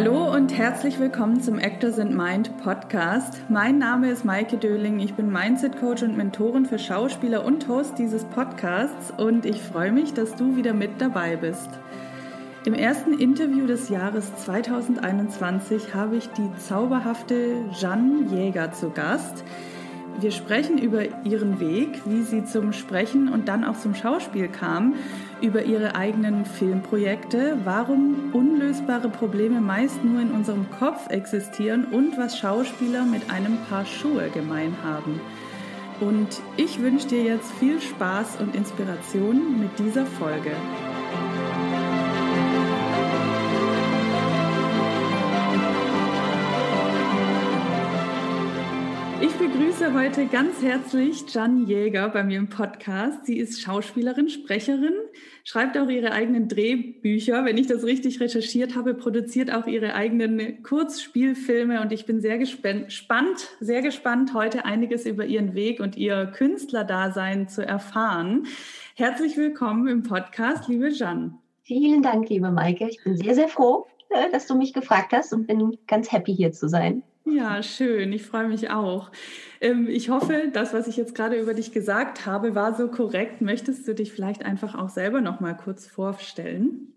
Hallo und herzlich willkommen zum Actors and Mind Podcast. Mein Name ist Maike Döling. Ich bin Mindset Coach und Mentorin für Schauspieler und Host dieses Podcasts und ich freue mich, dass du wieder mit dabei bist. Im ersten Interview des Jahres 2021 habe ich die zauberhafte Jeanne Jäger zu Gast. Wir sprechen über ihren Weg, wie sie zum Sprechen und dann auch zum Schauspiel kam, über ihre eigenen Filmprojekte, warum unlösbare Probleme meist nur in unserem Kopf existieren und was Schauspieler mit einem Paar Schuhe gemein haben. Und ich wünsche dir jetzt viel Spaß und Inspiration mit dieser Folge. Begrüße heute ganz herzlich Jan Jäger bei mir im Podcast. Sie ist Schauspielerin, Sprecherin, schreibt auch ihre eigenen Drehbücher, wenn ich das richtig recherchiert habe, produziert auch ihre eigenen Kurzspielfilme und ich bin sehr gespannt, sehr gespannt, heute einiges über ihren Weg und ihr Künstlerdasein zu erfahren. Herzlich willkommen im Podcast, liebe Jan. Vielen Dank, liebe Maike. Ich bin sehr, sehr froh, äh, dass du mich gefragt hast und bin ganz happy hier zu sein. Ja, schön. Ich freue mich auch. Ähm, ich hoffe, das, was ich jetzt gerade über dich gesagt habe, war so korrekt. Möchtest du dich vielleicht einfach auch selber noch mal kurz vorstellen?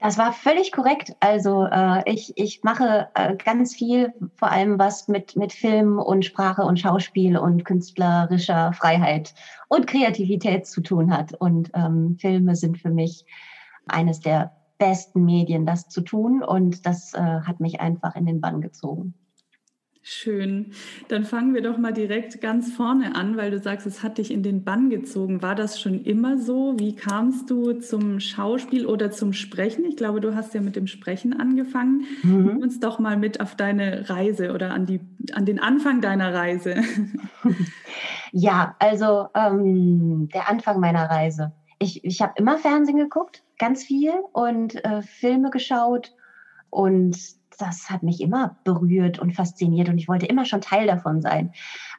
Das war völlig korrekt. Also äh, ich, ich mache äh, ganz viel, vor allem was mit, mit Film und Sprache und Schauspiel und künstlerischer Freiheit und Kreativität zu tun hat. Und ähm, Filme sind für mich eines der besten Medien, das zu tun. Und das äh, hat mich einfach in den Bann gezogen. Schön. Dann fangen wir doch mal direkt ganz vorne an, weil du sagst, es hat dich in den Bann gezogen. War das schon immer so? Wie kamst du zum Schauspiel oder zum Sprechen? Ich glaube, du hast ja mit dem Sprechen angefangen. Mhm. Nimm uns doch mal mit auf deine Reise oder an, die, an den Anfang deiner Reise. Ja, also ähm, der Anfang meiner Reise. Ich, ich habe immer Fernsehen geguckt, ganz viel und äh, Filme geschaut und das hat mich immer berührt und fasziniert und ich wollte immer schon Teil davon sein.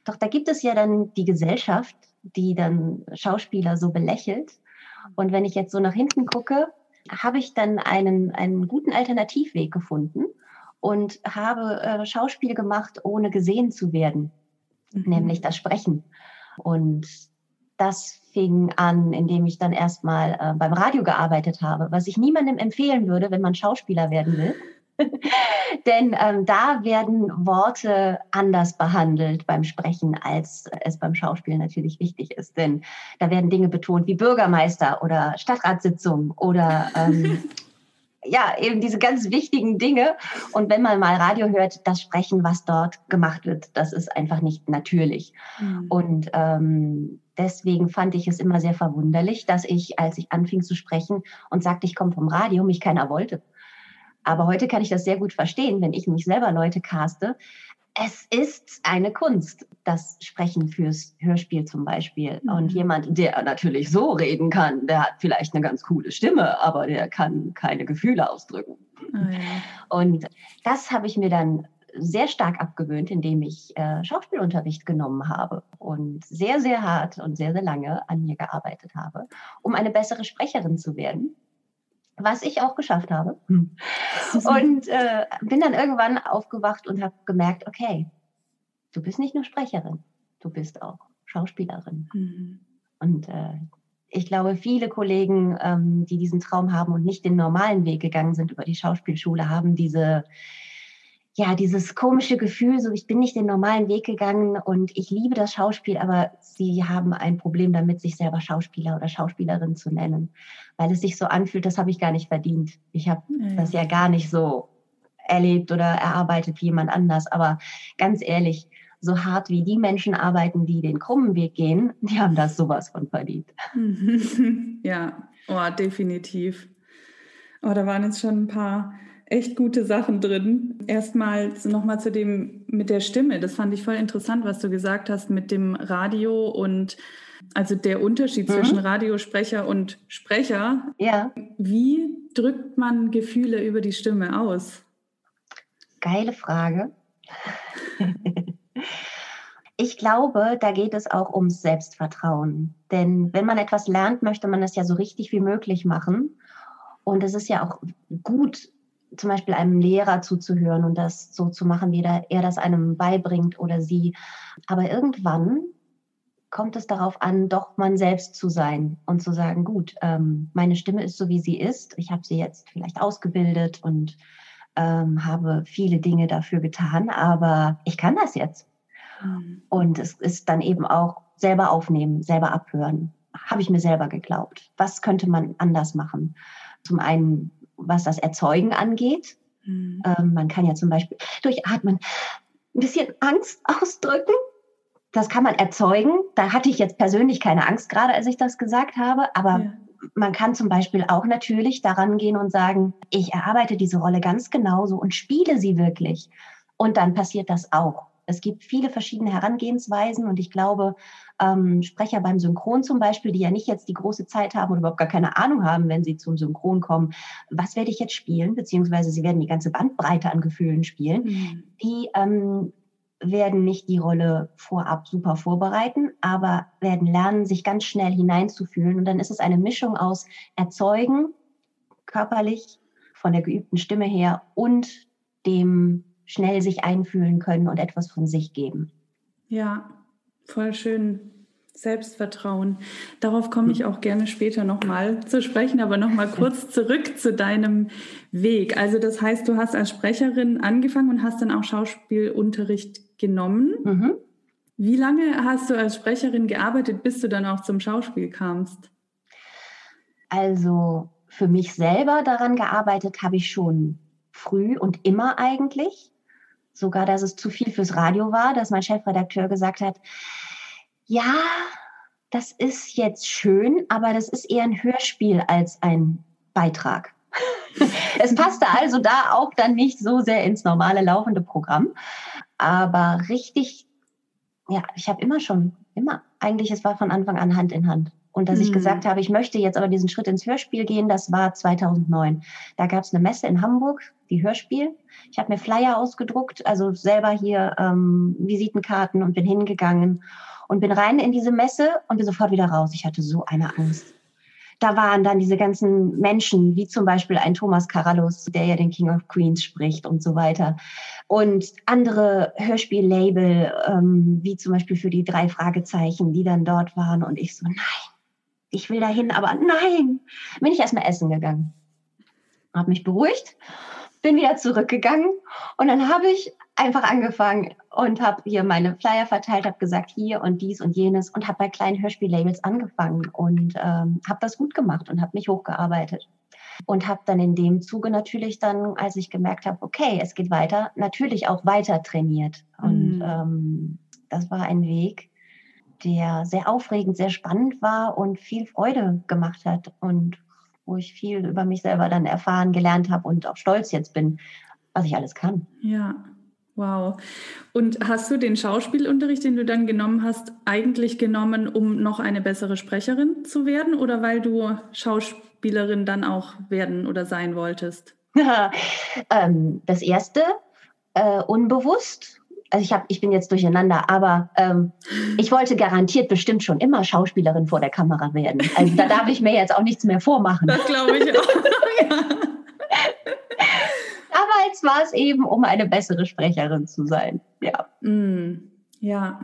Doch da gibt es ja dann die Gesellschaft, die dann Schauspieler so belächelt. Und wenn ich jetzt so nach hinten gucke, habe ich dann einen, einen guten Alternativweg gefunden und habe äh, Schauspiel gemacht, ohne gesehen zu werden, mhm. nämlich das Sprechen. Und das fing an, indem ich dann erstmal äh, beim Radio gearbeitet habe, was ich niemandem empfehlen würde, wenn man Schauspieler werden will. Denn ähm, da werden Worte anders behandelt beim Sprechen, als es beim Schauspiel natürlich wichtig ist. Denn da werden Dinge betont wie Bürgermeister oder Stadtratssitzung oder ähm, ja, eben diese ganz wichtigen Dinge. Und wenn man mal Radio hört, das Sprechen, was dort gemacht wird, das ist einfach nicht natürlich. Mhm. Und ähm, deswegen fand ich es immer sehr verwunderlich, dass ich, als ich anfing zu sprechen und sagte, ich komme vom Radio, mich keiner wollte. Aber heute kann ich das sehr gut verstehen, wenn ich mich selber Leute caste. Es ist eine Kunst, das Sprechen fürs Hörspiel zum Beispiel. Mhm. Und jemand, der natürlich so reden kann, der hat vielleicht eine ganz coole Stimme, aber der kann keine Gefühle ausdrücken. Oh ja. Und das habe ich mir dann sehr stark abgewöhnt, indem ich äh, Schauspielunterricht genommen habe und sehr, sehr hart und sehr, sehr lange an mir gearbeitet habe, um eine bessere Sprecherin zu werden was ich auch geschafft habe. Hm. Und äh, bin dann irgendwann aufgewacht und habe gemerkt, okay, du bist nicht nur Sprecherin, du bist auch Schauspielerin. Mhm. Und äh, ich glaube, viele Kollegen, ähm, die diesen Traum haben und nicht den normalen Weg gegangen sind über die Schauspielschule, haben diese ja, dieses komische Gefühl, so ich bin nicht den normalen Weg gegangen und ich liebe das Schauspiel, aber sie haben ein Problem damit, sich selber Schauspieler oder Schauspielerin zu nennen, weil es sich so anfühlt, das habe ich gar nicht verdient. Ich habe mhm. das ja gar nicht so erlebt oder erarbeitet wie jemand anders. Aber ganz ehrlich, so hart wie die Menschen arbeiten, die den krummen Weg gehen, die haben das sowas von verdient. Ja, oh, definitiv. Oh, da waren jetzt schon ein paar echt gute Sachen drin. Erstmal nochmal zu dem mit der Stimme. Das fand ich voll interessant, was du gesagt hast mit dem Radio und also der Unterschied mhm. zwischen Radiosprecher und Sprecher. Ja. Wie drückt man Gefühle über die Stimme aus? Geile Frage. ich glaube, da geht es auch ums Selbstvertrauen. Denn wenn man etwas lernt, möchte man es ja so richtig wie möglich machen. Und es ist ja auch gut, zum Beispiel einem Lehrer zuzuhören und das so zu machen, wie er das einem beibringt oder sie. Aber irgendwann kommt es darauf an, doch man selbst zu sein und zu sagen, gut, ähm, meine Stimme ist so, wie sie ist. Ich habe sie jetzt vielleicht ausgebildet und ähm, habe viele Dinge dafür getan, aber ich kann das jetzt. Mhm. Und es ist dann eben auch selber aufnehmen, selber abhören. Habe ich mir selber geglaubt. Was könnte man anders machen? Zum einen, was das Erzeugen angeht. Mhm. Ähm, man kann ja zum Beispiel durchatmen, ein bisschen Angst ausdrücken das kann man erzeugen. Da hatte ich jetzt persönlich keine Angst, gerade als ich das gesagt habe, aber ja. man kann zum Beispiel auch natürlich daran gehen und sagen, ich erarbeite diese Rolle ganz genauso und spiele sie wirklich. Und dann passiert das auch. Es gibt viele verschiedene Herangehensweisen und ich glaube, ähm, Sprecher beim Synchron zum Beispiel, die ja nicht jetzt die große Zeit haben oder überhaupt gar keine Ahnung haben, wenn sie zum Synchron kommen, was werde ich jetzt spielen, beziehungsweise sie werden die ganze Bandbreite an Gefühlen spielen, mhm. die ähm, werden nicht die Rolle vorab super vorbereiten, aber werden lernen, sich ganz schnell hineinzufühlen. Und dann ist es eine Mischung aus Erzeugen, körperlich, von der geübten Stimme her und dem schnell sich einfühlen können und etwas von sich geben. Ja, voll schön. Selbstvertrauen. Darauf komme ich auch gerne später nochmal zu sprechen, aber nochmal kurz zurück zu deinem Weg. Also das heißt, du hast als Sprecherin angefangen und hast dann auch Schauspielunterricht genommen. Mhm. Wie lange hast du als Sprecherin gearbeitet, bis du dann auch zum Schauspiel kamst? Also für mich selber daran gearbeitet habe ich schon früh und immer eigentlich. Sogar, dass es zu viel fürs Radio war, dass mein Chefredakteur gesagt hat, ja, das ist jetzt schön, aber das ist eher ein Hörspiel als ein Beitrag. es passte also da auch dann nicht so sehr ins normale laufende Programm. Aber richtig, ja, ich habe immer schon, immer, eigentlich, es war von Anfang an Hand in Hand. Und dass mhm. ich gesagt habe, ich möchte jetzt aber diesen Schritt ins Hörspiel gehen, das war 2009. Da gab es eine Messe in Hamburg, die Hörspiel. Ich habe mir Flyer ausgedruckt, also selber hier ähm, Visitenkarten und bin hingegangen und bin rein in diese Messe und bin sofort wieder raus. Ich hatte so eine Angst. Da waren dann diese ganzen Menschen, wie zum Beispiel ein Thomas Carallus, der ja den King of Queens spricht und so weiter. Und andere Hörspiellabel, ähm, wie zum Beispiel für die drei Fragezeichen, die dann dort waren. Und ich so, nein, ich will dahin, aber nein. Bin ich erstmal essen gegangen. Habe mich beruhigt, bin wieder zurückgegangen und dann habe ich einfach angefangen und habe hier meine Flyer verteilt, habe gesagt, hier und dies und jenes und habe bei kleinen Hörspiellabels angefangen und ähm, habe das gut gemacht und habe mich hochgearbeitet. Und habe dann in dem Zuge natürlich dann, als ich gemerkt habe, okay, es geht weiter, natürlich auch weiter trainiert. Und mhm. ähm, das war ein Weg, der sehr aufregend, sehr spannend war und viel Freude gemacht hat und wo ich viel über mich selber dann erfahren, gelernt habe und auch stolz jetzt bin, was ich alles kann. Ja, Wow. Und hast du den Schauspielunterricht, den du dann genommen hast, eigentlich genommen, um noch eine bessere Sprecherin zu werden oder weil du Schauspielerin dann auch werden oder sein wolltest? ähm, das erste, äh, unbewusst. Also ich, hab, ich bin jetzt durcheinander, aber ähm, ich wollte garantiert bestimmt schon immer Schauspielerin vor der Kamera werden. Also da darf ich mir jetzt auch nichts mehr vormachen. Das glaube ich auch. ja damals war es eben, um eine bessere Sprecherin zu sein. Ja. Mm, ja.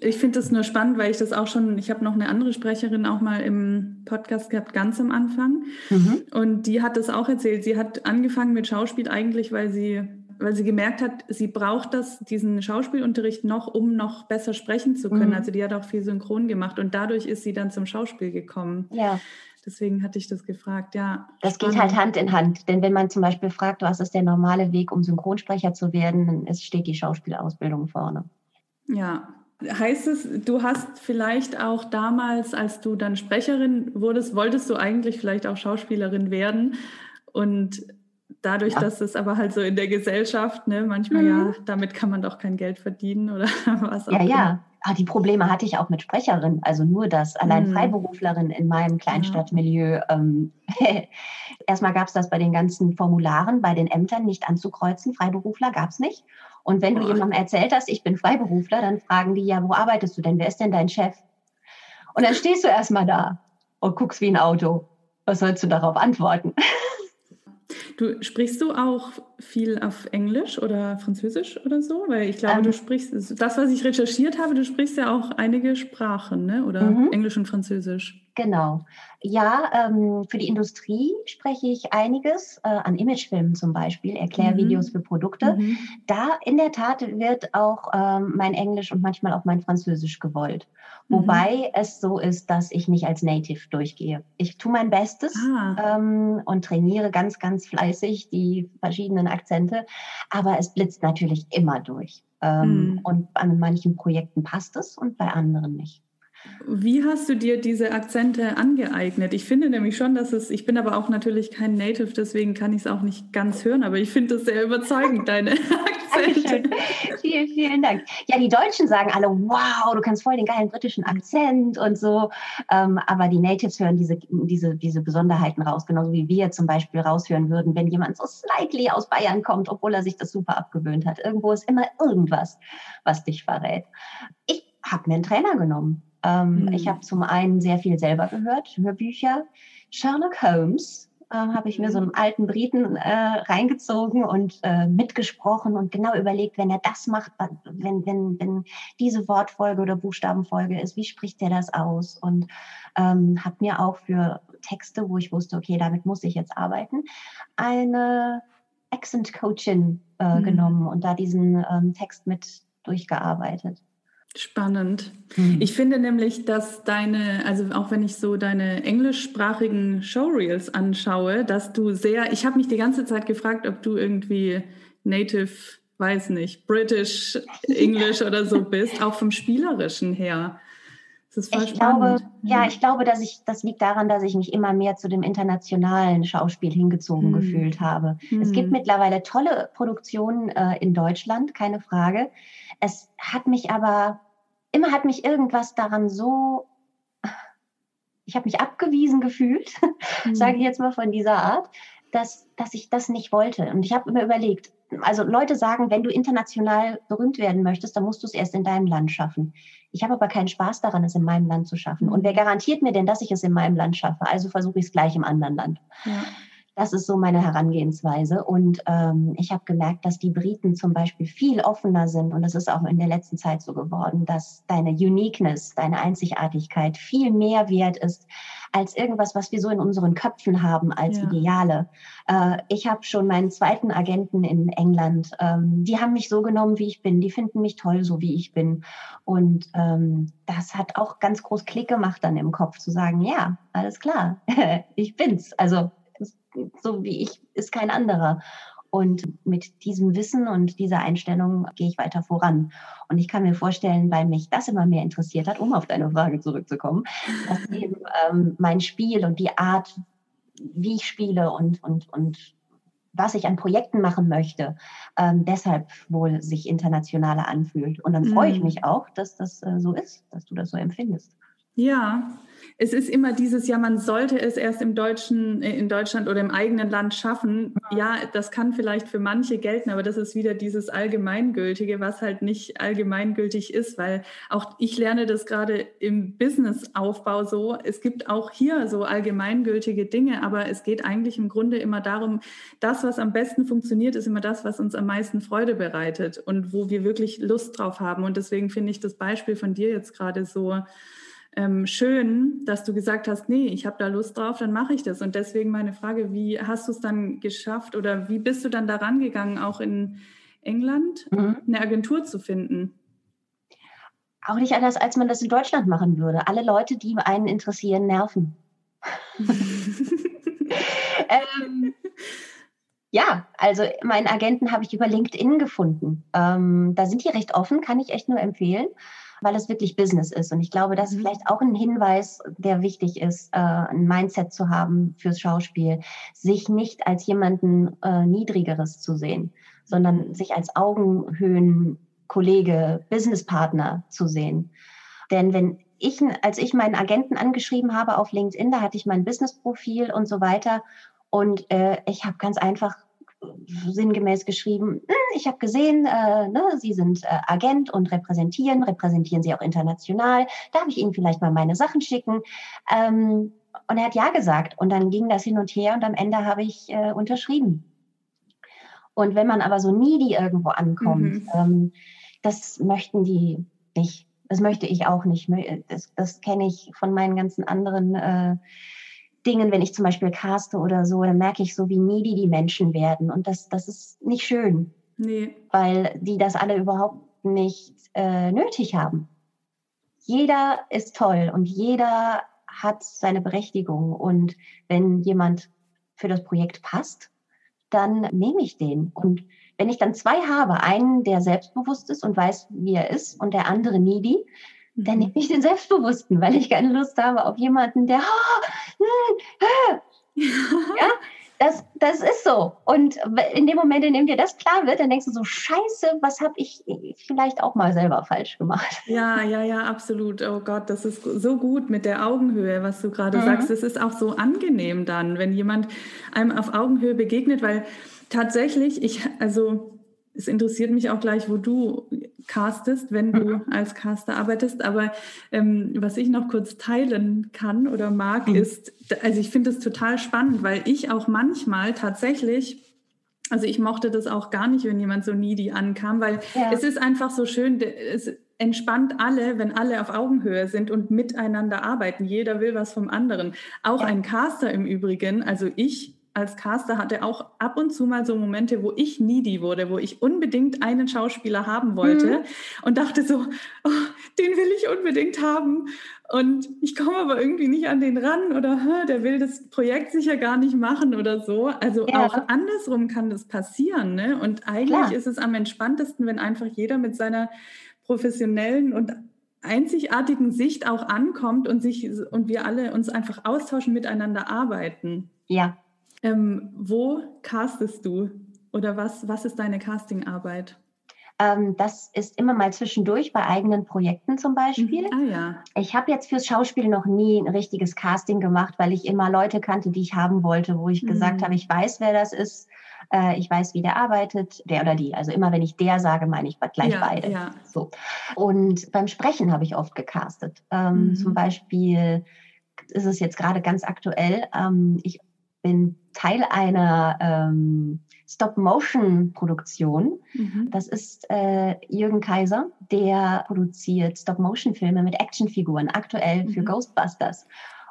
Ich finde das nur spannend, weil ich das auch schon, ich habe noch eine andere Sprecherin auch mal im Podcast gehabt, ganz am Anfang. Mhm. Und die hat das auch erzählt. Sie hat angefangen mit Schauspiel eigentlich, weil sie, weil sie gemerkt hat, sie braucht das, diesen Schauspielunterricht noch, um noch besser sprechen zu können. Mhm. Also die hat auch viel Synchron gemacht und dadurch ist sie dann zum Schauspiel gekommen. Ja. Deswegen hatte ich das gefragt, ja. Das spannend. geht halt Hand in Hand. Denn wenn man zum Beispiel fragt, was ist der normale Weg, um Synchronsprecher zu werden, dann steht die Schauspielausbildung vorne. Ja. Heißt es, du hast vielleicht auch damals, als du dann Sprecherin wurdest, wolltest du eigentlich vielleicht auch Schauspielerin werden? Und dadurch, ja. dass es aber halt so in der Gesellschaft, ne, manchmal mhm. ja, damit kann man doch kein Geld verdienen oder was auch immer. Ja, ja, Ah, die Probleme hatte ich auch mit Sprecherin. Also nur das, allein mhm. Freiberuflerin in meinem Kleinstadtmilieu. Ähm, erstmal gab es das bei den ganzen Formularen, bei den Ämtern nicht anzukreuzen. Freiberufler gab es nicht. Und wenn du jemandem erzählt hast, ich bin Freiberufler, dann fragen die ja, wo arbeitest du denn? Wer ist denn dein Chef? Und dann stehst du erstmal da und guckst wie ein Auto. Was sollst du darauf antworten? Du sprichst du auch viel auf Englisch oder Französisch oder so? Weil ich glaube, ähm, du sprichst, das, was ich recherchiert habe, du sprichst ja auch einige Sprachen, ne? oder mhm. Englisch und Französisch. Genau. Ja, ähm, für die Industrie spreche ich einiges, äh, an Imagefilmen zum Beispiel, Erklärvideos mhm. für Produkte. Mhm. Da in der Tat wird auch ähm, mein Englisch und manchmal auch mein Französisch gewollt. Mhm. Wobei es so ist, dass ich nicht als Native durchgehe. Ich tue mein Bestes ah. ähm, und trainiere ganz, ganz fleißig die verschiedenen Akzente, aber es blitzt natürlich immer durch. Ähm, mhm. Und an manchen Projekten passt es und bei anderen nicht. Wie hast du dir diese Akzente angeeignet? Ich finde nämlich schon, dass es, ich bin aber auch natürlich kein Native, deswegen kann ich es auch nicht ganz hören, aber ich finde es sehr überzeugend, deine Akzente. vielen, vielen Dank. Ja, die Deutschen sagen alle, wow, du kannst voll den geilen britischen Akzent und so, ähm, aber die Natives hören diese, diese, diese Besonderheiten raus, genauso wie wir zum Beispiel raushören würden, wenn jemand so slightly aus Bayern kommt, obwohl er sich das super abgewöhnt hat. Irgendwo ist immer irgendwas, was dich verrät. Ich habe mir einen Trainer genommen ähm, mhm. Ich habe zum einen sehr viel selber gehört, Hörbücher. Sherlock Holmes äh, habe ich mir so einen alten Briten äh, reingezogen und äh, mitgesprochen und genau überlegt, wenn er das macht, wenn, wenn, wenn diese Wortfolge oder Buchstabenfolge ist, wie spricht er das aus? Und ähm, habe mir auch für Texte, wo ich wusste, okay, damit muss ich jetzt arbeiten, eine Accent Coachin äh, mhm. genommen und da diesen ähm, Text mit durchgearbeitet. Spannend. Mhm. Ich finde nämlich, dass deine, also auch wenn ich so deine englischsprachigen Showreels anschaue, dass du sehr, ich habe mich die ganze Zeit gefragt, ob du irgendwie native, weiß nicht, British, English oder so bist, auch vom Spielerischen her. Das ist voll ich spannend. glaube, ja, ich glaube, dass ich, das liegt daran, dass ich mich immer mehr zu dem internationalen Schauspiel hingezogen mhm. gefühlt habe. Mhm. Es gibt hm. mittlerweile tolle Produktionen äh, in Deutschland, keine Frage. Es hat mich aber, immer hat mich irgendwas daran so, ich habe mich abgewiesen gefühlt, mhm. sage ich jetzt mal von dieser Art, dass, dass ich das nicht wollte. Und ich habe immer überlegt, also Leute sagen, wenn du international berühmt werden möchtest, dann musst du es erst in deinem Land schaffen. Ich habe aber keinen Spaß daran, es in meinem Land zu schaffen. Und wer garantiert mir denn, dass ich es in meinem Land schaffe? Also versuche ich es gleich im anderen Land. Ja. Das ist so meine Herangehensweise. Und ähm, ich habe gemerkt, dass die Briten zum Beispiel viel offener sind. Und das ist auch in der letzten Zeit so geworden, dass deine Uniqueness, deine Einzigartigkeit viel mehr wert ist als irgendwas, was wir so in unseren Köpfen haben als ja. Ideale. Äh, ich habe schon meinen zweiten Agenten in England. Ähm, die haben mich so genommen, wie ich bin. Die finden mich toll, so wie ich bin. Und ähm, das hat auch ganz groß Klick gemacht dann im Kopf zu sagen, ja, alles klar, ich bin's. Also so wie ich ist kein anderer. Und mit diesem Wissen und dieser Einstellung gehe ich weiter voran. Und ich kann mir vorstellen, weil mich das immer mehr interessiert hat, um auf deine Frage zurückzukommen, dass eben ähm, mein Spiel und die Art, wie ich spiele und, und, und was ich an Projekten machen möchte, ähm, deshalb wohl sich internationaler anfühlt. Und dann freue ich mhm. mich auch, dass das äh, so ist, dass du das so empfindest. Ja, es ist immer dieses, ja, man sollte es erst im Deutschen, äh, in Deutschland oder im eigenen Land schaffen. Ja, das kann vielleicht für manche gelten, aber das ist wieder dieses Allgemeingültige, was halt nicht allgemeingültig ist, weil auch ich lerne das gerade im Businessaufbau so. Es gibt auch hier so allgemeingültige Dinge, aber es geht eigentlich im Grunde immer darum, das, was am besten funktioniert, ist immer das, was uns am meisten Freude bereitet und wo wir wirklich Lust drauf haben. Und deswegen finde ich das Beispiel von dir jetzt gerade so, ähm, schön, dass du gesagt hast, nee, ich habe da Lust drauf, dann mache ich das. Und deswegen meine Frage, wie hast du es dann geschafft oder wie bist du dann daran gegangen, auch in England mhm. eine Agentur zu finden? Auch nicht anders, als man das in Deutschland machen würde. Alle Leute, die einen interessieren, nerven. ähm, ja, also meinen Agenten habe ich über LinkedIn gefunden. Ähm, da sind die recht offen, kann ich echt nur empfehlen weil es wirklich Business ist. Und ich glaube, das ist mhm. vielleicht auch ein Hinweis, der wichtig ist, äh, ein Mindset zu haben fürs Schauspiel, sich nicht als jemanden äh, Niedrigeres zu sehen, sondern sich als Augenhöhen Kollege, Businesspartner zu sehen. Denn wenn ich, als ich meinen Agenten angeschrieben habe auf LinkedIn, da hatte ich mein Businessprofil und so weiter. Und äh, ich habe ganz einfach sinngemäß geschrieben, hm, ich habe gesehen, äh, ne, Sie sind äh, Agent und repräsentieren, repräsentieren Sie auch international, darf ich Ihnen vielleicht mal meine Sachen schicken? Ähm, und er hat ja gesagt und dann ging das hin und her und am Ende habe ich äh, unterschrieben. Und wenn man aber so needy irgendwo ankommt, mhm. ähm, das möchten die nicht. Das möchte ich auch nicht. Das, das kenne ich von meinen ganzen anderen äh, Dingen, wenn ich zum Beispiel caste oder so, dann merke ich so, wie needy die Menschen werden. Und das, das ist nicht schön. Nee. Weil die das alle überhaupt nicht äh, nötig haben. Jeder ist toll und jeder hat seine Berechtigung. Und wenn jemand für das Projekt passt, dann nehme ich den. Und wenn ich dann zwei habe, einen, der selbstbewusst ist und weiß, wie er ist, und der andere needy, dann mhm. nehme ich den Selbstbewussten, weil ich keine Lust habe auf jemanden, der, oh, ja, das, das ist so. Und in dem Moment, in dem dir das klar wird, dann denkst du so, scheiße, was habe ich vielleicht auch mal selber falsch gemacht. Ja, ja, ja, absolut. Oh Gott, das ist so gut mit der Augenhöhe, was du gerade mhm. sagst. Es ist auch so angenehm dann, wenn jemand einem auf Augenhöhe begegnet, weil tatsächlich, ich, also es interessiert mich auch gleich, wo du castest, wenn du mhm. als Caster arbeitest. Aber ähm, was ich noch kurz teilen kann oder mag, mhm. ist, also ich finde es total spannend, weil ich auch manchmal tatsächlich also ich mochte das auch gar nicht, wenn jemand so needy ankam, weil ja. es ist einfach so schön, es entspannt alle, wenn alle auf Augenhöhe sind und miteinander arbeiten. Jeder will was vom anderen. Auch ja. ein Caster im Übrigen, also ich als Caster hatte auch ab und zu mal so Momente, wo ich needy wurde, wo ich unbedingt einen Schauspieler haben wollte mhm. und dachte so, oh, den will ich unbedingt haben. Und ich komme aber irgendwie nicht an den ran oder der will das Projekt sicher gar nicht machen oder so. Also ja. auch andersrum kann das passieren. Ne? Und eigentlich Klar. ist es am entspanntesten, wenn einfach jeder mit seiner professionellen und einzigartigen Sicht auch ankommt und sich und wir alle uns einfach austauschen, miteinander arbeiten. Ja, ähm, wo castest du oder was, was ist deine Castingarbeit? Ähm, das ist immer mal zwischendurch bei eigenen Projekten zum Beispiel. Mhm. Ah, ja. Ich habe jetzt fürs Schauspiel noch nie ein richtiges Casting gemacht, weil ich immer Leute kannte, die ich haben wollte, wo ich mhm. gesagt habe, ich weiß, wer das ist. Äh, ich weiß, wie der arbeitet, der oder die. Also immer, wenn ich der sage, meine ich gleich ja, beide. Ja. So. Und beim Sprechen habe ich oft gecastet. Ähm, mhm. Zum Beispiel ist es jetzt gerade ganz aktuell. Ähm, ich bin Teil einer ähm, Stop-Motion-Produktion. Mhm. Das ist äh, Jürgen Kaiser, der produziert Stop-Motion-Filme mit Actionfiguren, aktuell mhm. für Ghostbusters.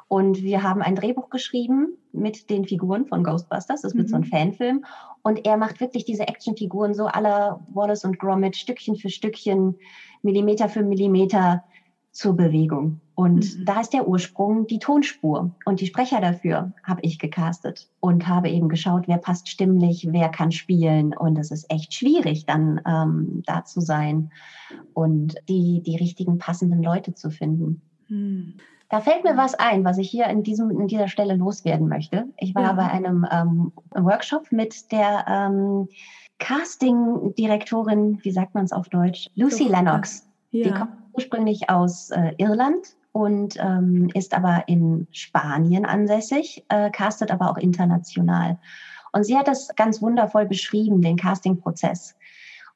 Und wir haben ein Drehbuch geschrieben mit den Figuren von Ghostbusters. Das wird mhm. so ein mhm. Fanfilm. Und er macht wirklich diese Actionfiguren so aller Wallace und Gromit Stückchen für Stückchen, Millimeter für Millimeter zur Bewegung. Und mhm. da ist der Ursprung die Tonspur. Und die Sprecher dafür habe ich gecastet und habe eben geschaut, wer passt stimmlich, wer kann spielen. Und es ist echt schwierig, dann ähm, da zu sein und die, die richtigen passenden Leute zu finden. Mhm. Da fällt mir was ein, was ich hier in, diesem, in dieser Stelle loswerden möchte. Ich war ja. bei einem ähm, Workshop mit der ähm, Casting-Direktorin, wie sagt man es auf Deutsch? Lucy Lennox. Ja. Die kommt ursprünglich aus äh, Irland und ähm, ist aber in Spanien ansässig, äh, castet aber auch international. Und sie hat das ganz wundervoll beschrieben, den Castingprozess.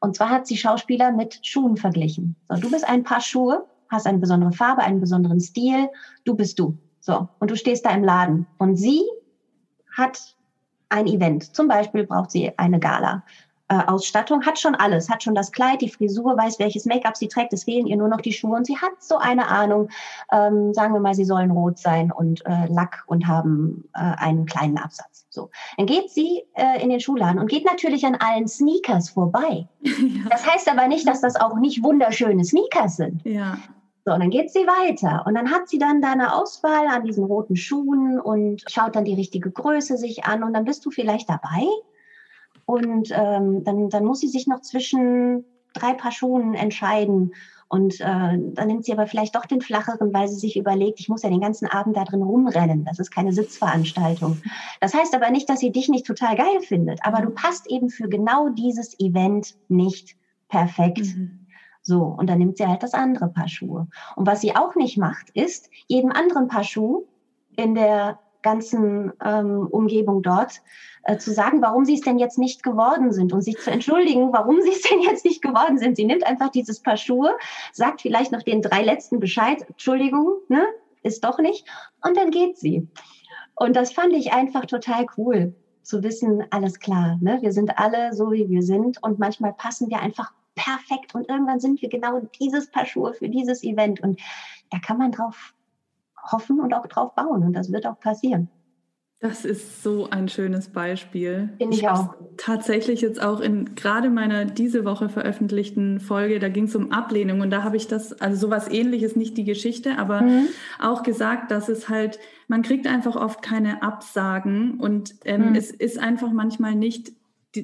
Und zwar hat sie Schauspieler mit Schuhen verglichen. So, du bist ein Paar Schuhe, hast eine besondere Farbe, einen besonderen Stil, du bist du. So, und du stehst da im Laden. Und sie hat ein Event. Zum Beispiel braucht sie eine Gala. Äh, Ausstattung, hat schon alles, hat schon das Kleid, die Frisur, weiß, welches Make-up sie trägt, es fehlen ihr nur noch die Schuhe und sie hat so eine Ahnung, ähm, sagen wir mal, sie sollen rot sein und äh, Lack und haben äh, einen kleinen Absatz. So, dann geht sie äh, in den Schuhladen und geht natürlich an allen Sneakers vorbei. Ja. Das heißt aber nicht, dass das auch nicht wunderschöne Sneakers sind. Ja. So, und dann geht sie weiter und dann hat sie dann da eine Auswahl an diesen roten Schuhen und schaut dann die richtige Größe sich an und dann bist du vielleicht dabei und ähm, dann, dann muss sie sich noch zwischen drei Paar Schuhen entscheiden. Und äh, dann nimmt sie aber vielleicht doch den flacheren, weil sie sich überlegt, ich muss ja den ganzen Abend da drin rumrennen. Das ist keine Sitzveranstaltung. Das heißt aber nicht, dass sie dich nicht total geil findet. Aber du passt eben für genau dieses Event nicht perfekt. Mhm. So, und dann nimmt sie halt das andere Paar Schuhe. Und was sie auch nicht macht, ist, jedem anderen Paar Schuh in der ganzen ähm, Umgebung dort, äh, zu sagen, warum sie es denn jetzt nicht geworden sind und sich zu entschuldigen, warum sie es denn jetzt nicht geworden sind. Sie nimmt einfach dieses Paar Schuhe, sagt vielleicht noch den drei letzten Bescheid, Entschuldigung, ne, ist doch nicht, und dann geht sie. Und das fand ich einfach total cool. zu wissen, alles klar, ne? wir sind alle so, wie wir sind und manchmal passen wir einfach perfekt und irgendwann sind wir genau dieses Paar Schuhe für dieses Event und da kann man drauf hoffen und auch drauf bauen und das wird auch passieren. Das ist so ein schönes Beispiel. Finde ich auch. Tatsächlich jetzt auch in gerade meiner diese Woche veröffentlichten Folge, da ging es um Ablehnung und da habe ich das, also sowas ähnliches, nicht die Geschichte, aber mhm. auch gesagt, dass es halt, man kriegt einfach oft keine Absagen und ähm, mhm. es ist einfach manchmal nicht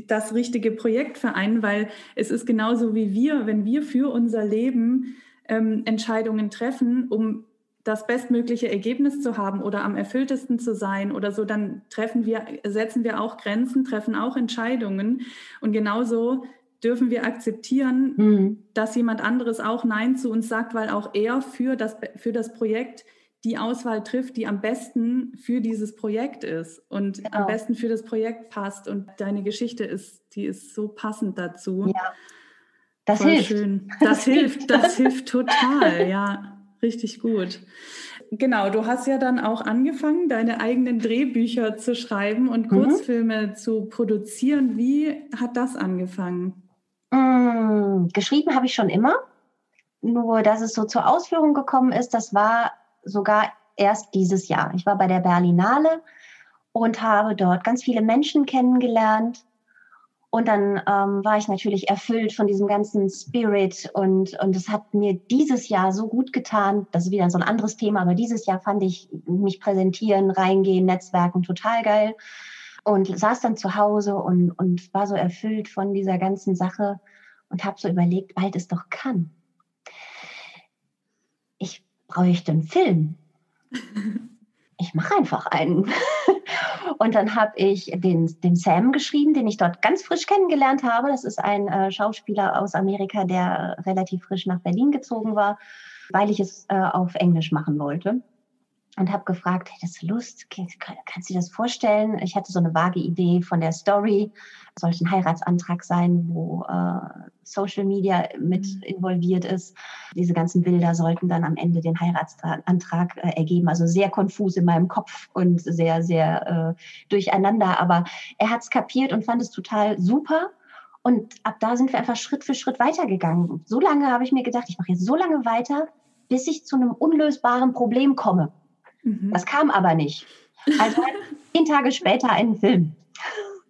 das richtige Projekt für einen, weil es ist genauso wie wir, wenn wir für unser Leben ähm, Entscheidungen treffen, um das bestmögliche Ergebnis zu haben oder am erfülltesten zu sein oder so, dann treffen wir, setzen wir auch Grenzen, treffen auch Entscheidungen. Und genauso dürfen wir akzeptieren, mhm. dass jemand anderes auch Nein zu uns sagt, weil auch er für das, für das Projekt die Auswahl trifft, die am besten für dieses Projekt ist und genau. am besten für das Projekt passt. Und deine Geschichte ist, die ist so passend dazu. Ja. Das Voll hilft. Schön. Das, das hilft, das hilft total, ja richtig gut. Genau, du hast ja dann auch angefangen, deine eigenen Drehbücher zu schreiben und mhm. Kurzfilme mhm. zu produzieren. Wie hat das angefangen? Mm, geschrieben habe ich schon immer. Nur, dass es so zur Ausführung gekommen ist, das war sogar erst dieses Jahr. Ich war bei der Berlinale und habe dort ganz viele Menschen kennengelernt, und dann ähm, war ich natürlich erfüllt von diesem ganzen Spirit und, und es hat mir dieses Jahr so gut getan. Das ist wieder so ein anderes Thema, aber dieses Jahr fand ich mich präsentieren, reingehen, Netzwerken total geil. Und saß dann zu Hause und, und war so erfüllt von dieser ganzen Sache und habe so überlegt, bald es doch kann. Ich bräuchte einen Film. ich mache einfach einen. Und dann habe ich den, den Sam geschrieben, den ich dort ganz frisch kennengelernt habe. Das ist ein äh, Schauspieler aus Amerika, der relativ frisch nach Berlin gezogen war, weil ich es äh, auf Englisch machen wollte und habe gefragt, hättest du Lust? Kannst du dir das vorstellen? Ich hatte so eine vage Idee von der Story. Sollte ein Heiratsantrag sein, wo äh, Social Media mit mhm. involviert ist. Diese ganzen Bilder sollten dann am Ende den Heiratsantrag äh, ergeben. Also sehr konfus in meinem Kopf und sehr, sehr äh, durcheinander. Aber er hat es kapiert und fand es total super. Und ab da sind wir einfach Schritt für Schritt weitergegangen. So lange habe ich mir gedacht, ich mache jetzt so lange weiter, bis ich zu einem unlösbaren Problem komme. Mhm. Das kam aber nicht. Also zehn Tage später einen Film.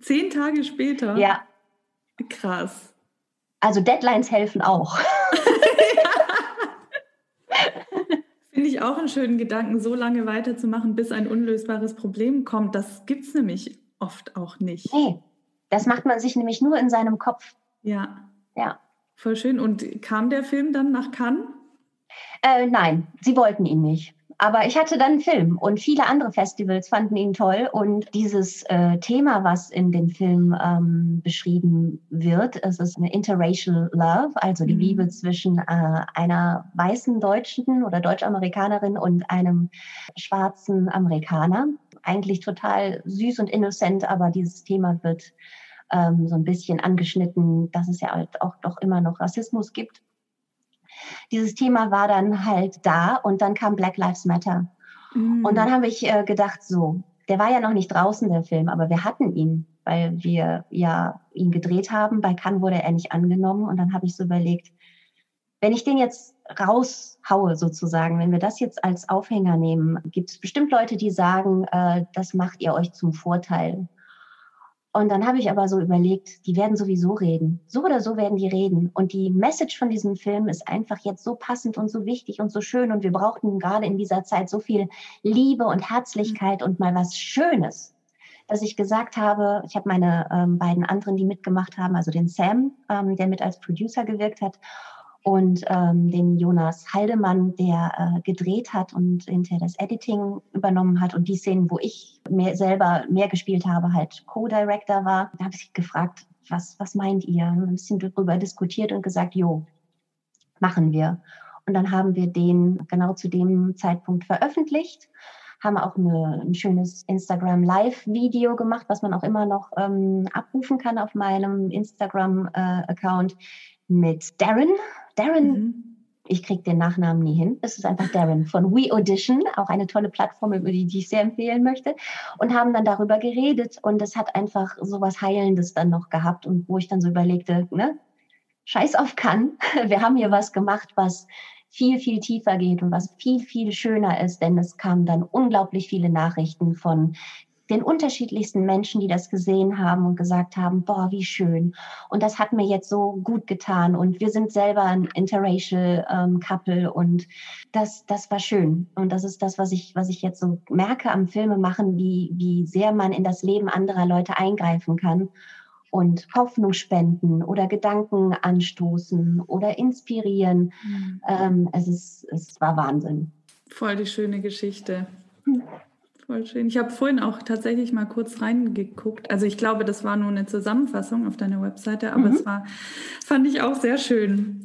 Zehn Tage später? Ja. Krass. Also Deadlines helfen auch. Finde ich auch einen schönen Gedanken, so lange weiterzumachen, bis ein unlösbares Problem kommt. Das gibt es nämlich oft auch nicht. Nee, das macht man sich nämlich nur in seinem Kopf. Ja. Ja. Voll schön. Und kam der Film dann nach Cannes? Äh, nein, sie wollten ihn nicht. Aber ich hatte dann einen Film und viele andere Festivals fanden ihn toll. Und dieses äh, Thema, was in dem Film ähm, beschrieben wird, es ist eine interracial love, also die mhm. Liebe zwischen äh, einer weißen Deutschen oder Deutsch-Amerikanerin und einem schwarzen Amerikaner. Eigentlich total süß und innocent, aber dieses Thema wird ähm, so ein bisschen angeschnitten, dass es ja halt auch doch immer noch Rassismus gibt dieses Thema war dann halt da und dann kam Black Lives Matter. Mhm. Und dann habe ich äh, gedacht, so, der war ja noch nicht draußen, der Film, aber wir hatten ihn, weil wir ja ihn gedreht haben. Bei Cannes wurde er nicht angenommen und dann habe ich so überlegt, wenn ich den jetzt raushaue sozusagen, wenn wir das jetzt als Aufhänger nehmen, gibt es bestimmt Leute, die sagen, äh, das macht ihr euch zum Vorteil. Und dann habe ich aber so überlegt, die werden sowieso reden. So oder so werden die reden. Und die Message von diesem Film ist einfach jetzt so passend und so wichtig und so schön. Und wir brauchten gerade in dieser Zeit so viel Liebe und Herzlichkeit und mal was Schönes, dass ich gesagt habe, ich habe meine ähm, beiden anderen, die mitgemacht haben, also den Sam, ähm, der mit als Producer gewirkt hat, und ähm, den Jonas Haldemann, der äh, gedreht hat und hinterher das Editing übernommen hat und die Szenen, wo ich mehr, selber mehr gespielt habe, halt Co-Director war. Da habe ich gefragt, was, was meint ihr? Ein bisschen darüber diskutiert und gesagt, jo, machen wir. Und dann haben wir den genau zu dem Zeitpunkt veröffentlicht, haben auch eine, ein schönes Instagram Live-Video gemacht, was man auch immer noch ähm, abrufen kann auf meinem Instagram-Account. Äh, mit Darren. Darren, mhm. Ich kriege den Nachnamen nie hin. Es ist einfach Darren von We Audition, auch eine tolle Plattform, über die, die ich sehr empfehlen möchte. Und haben dann darüber geredet und es hat einfach so was Heilendes dann noch gehabt und wo ich dann so überlegte, ne, scheiß auf kann. Wir haben hier was gemacht, was viel, viel tiefer geht und was viel, viel schöner ist, denn es kamen dann unglaublich viele Nachrichten von den unterschiedlichsten Menschen, die das gesehen haben und gesagt haben, boah, wie schön. Und das hat mir jetzt so gut getan. Und wir sind selber ein interracial ähm, Couple und das, das war schön. Und das ist das, was ich, was ich jetzt so merke am Filme machen, wie, wie sehr man in das Leben anderer Leute eingreifen kann und Hoffnung spenden oder Gedanken anstoßen oder inspirieren. Mhm. Ähm, es, ist, es war Wahnsinn. Voll die schöne Geschichte. Mhm. Voll schön. Ich habe vorhin auch tatsächlich mal kurz reingeguckt. Also ich glaube, das war nur eine Zusammenfassung auf deiner Webseite, aber mhm. es war, fand ich auch sehr schön.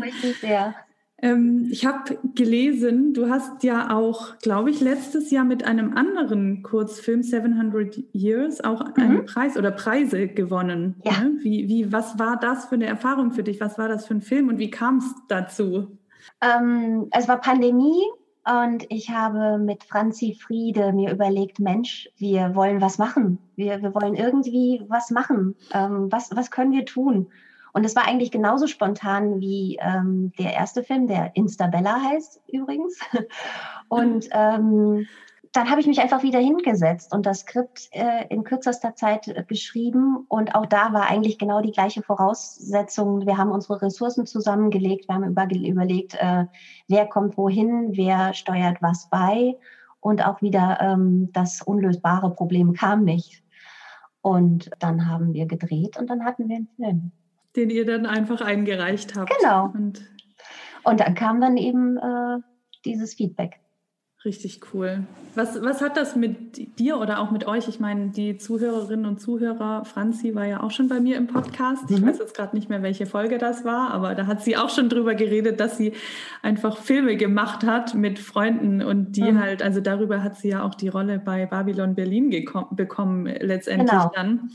Richtig sehr. Ähm, ich habe gelesen, du hast ja auch, glaube ich, letztes Jahr mit einem anderen Kurzfilm, 700 Years, auch einen mhm. Preis oder Preise gewonnen. Ja. Ne? Wie, wie, was war das für eine Erfahrung für dich? Was war das für ein Film und wie kam es dazu? Ähm, es war Pandemie und ich habe mit Franzi Friede mir überlegt, Mensch, wir wollen was machen. Wir, wir wollen irgendwie was machen. Ähm, was, was können wir tun? Und es war eigentlich genauso spontan wie ähm, der erste Film, der Instabella heißt übrigens. Und ähm, dann habe ich mich einfach wieder hingesetzt und das Skript äh, in kürzester Zeit äh, geschrieben. Und auch da war eigentlich genau die gleiche Voraussetzung. Wir haben unsere Ressourcen zusammengelegt, wir haben über, überlegt, äh, wer kommt wohin, wer steuert was bei. Und auch wieder ähm, das unlösbare Problem kam nicht. Und dann haben wir gedreht und dann hatten wir einen Film. Den ihr dann einfach eingereicht habt. Genau. Und, und dann kam dann eben äh, dieses Feedback. Richtig cool. Was, was hat das mit dir oder auch mit euch? Ich meine, die Zuhörerinnen und Zuhörer, Franzi war ja auch schon bei mir im Podcast. Ich mhm. weiß jetzt gerade nicht mehr, welche Folge das war, aber da hat sie auch schon drüber geredet, dass sie einfach Filme gemacht hat mit Freunden und die mhm. halt, also darüber hat sie ja auch die Rolle bei Babylon Berlin bekommen, letztendlich genau. dann.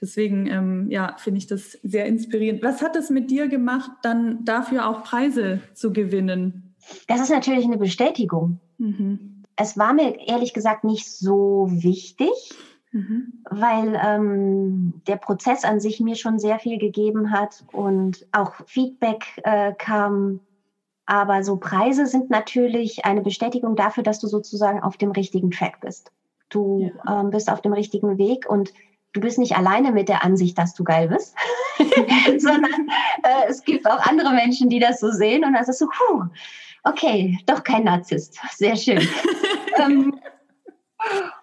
Deswegen, ähm, ja, finde ich das sehr inspirierend. Was hat es mit dir gemacht, dann dafür auch Preise zu gewinnen? Das ist natürlich eine Bestätigung. Mhm. Es war mir ehrlich gesagt nicht so wichtig, mhm. weil ähm, der Prozess an sich mir schon sehr viel gegeben hat und auch Feedback äh, kam. Aber so Preise sind natürlich eine Bestätigung dafür, dass du sozusagen auf dem richtigen Track bist. Du ja. ähm, bist auf dem richtigen Weg und du bist nicht alleine mit der Ansicht, dass du geil bist, sondern äh, es gibt auch andere Menschen, die das so sehen und das ist so, puh, okay, doch kein Narzisst. Sehr schön. ähm,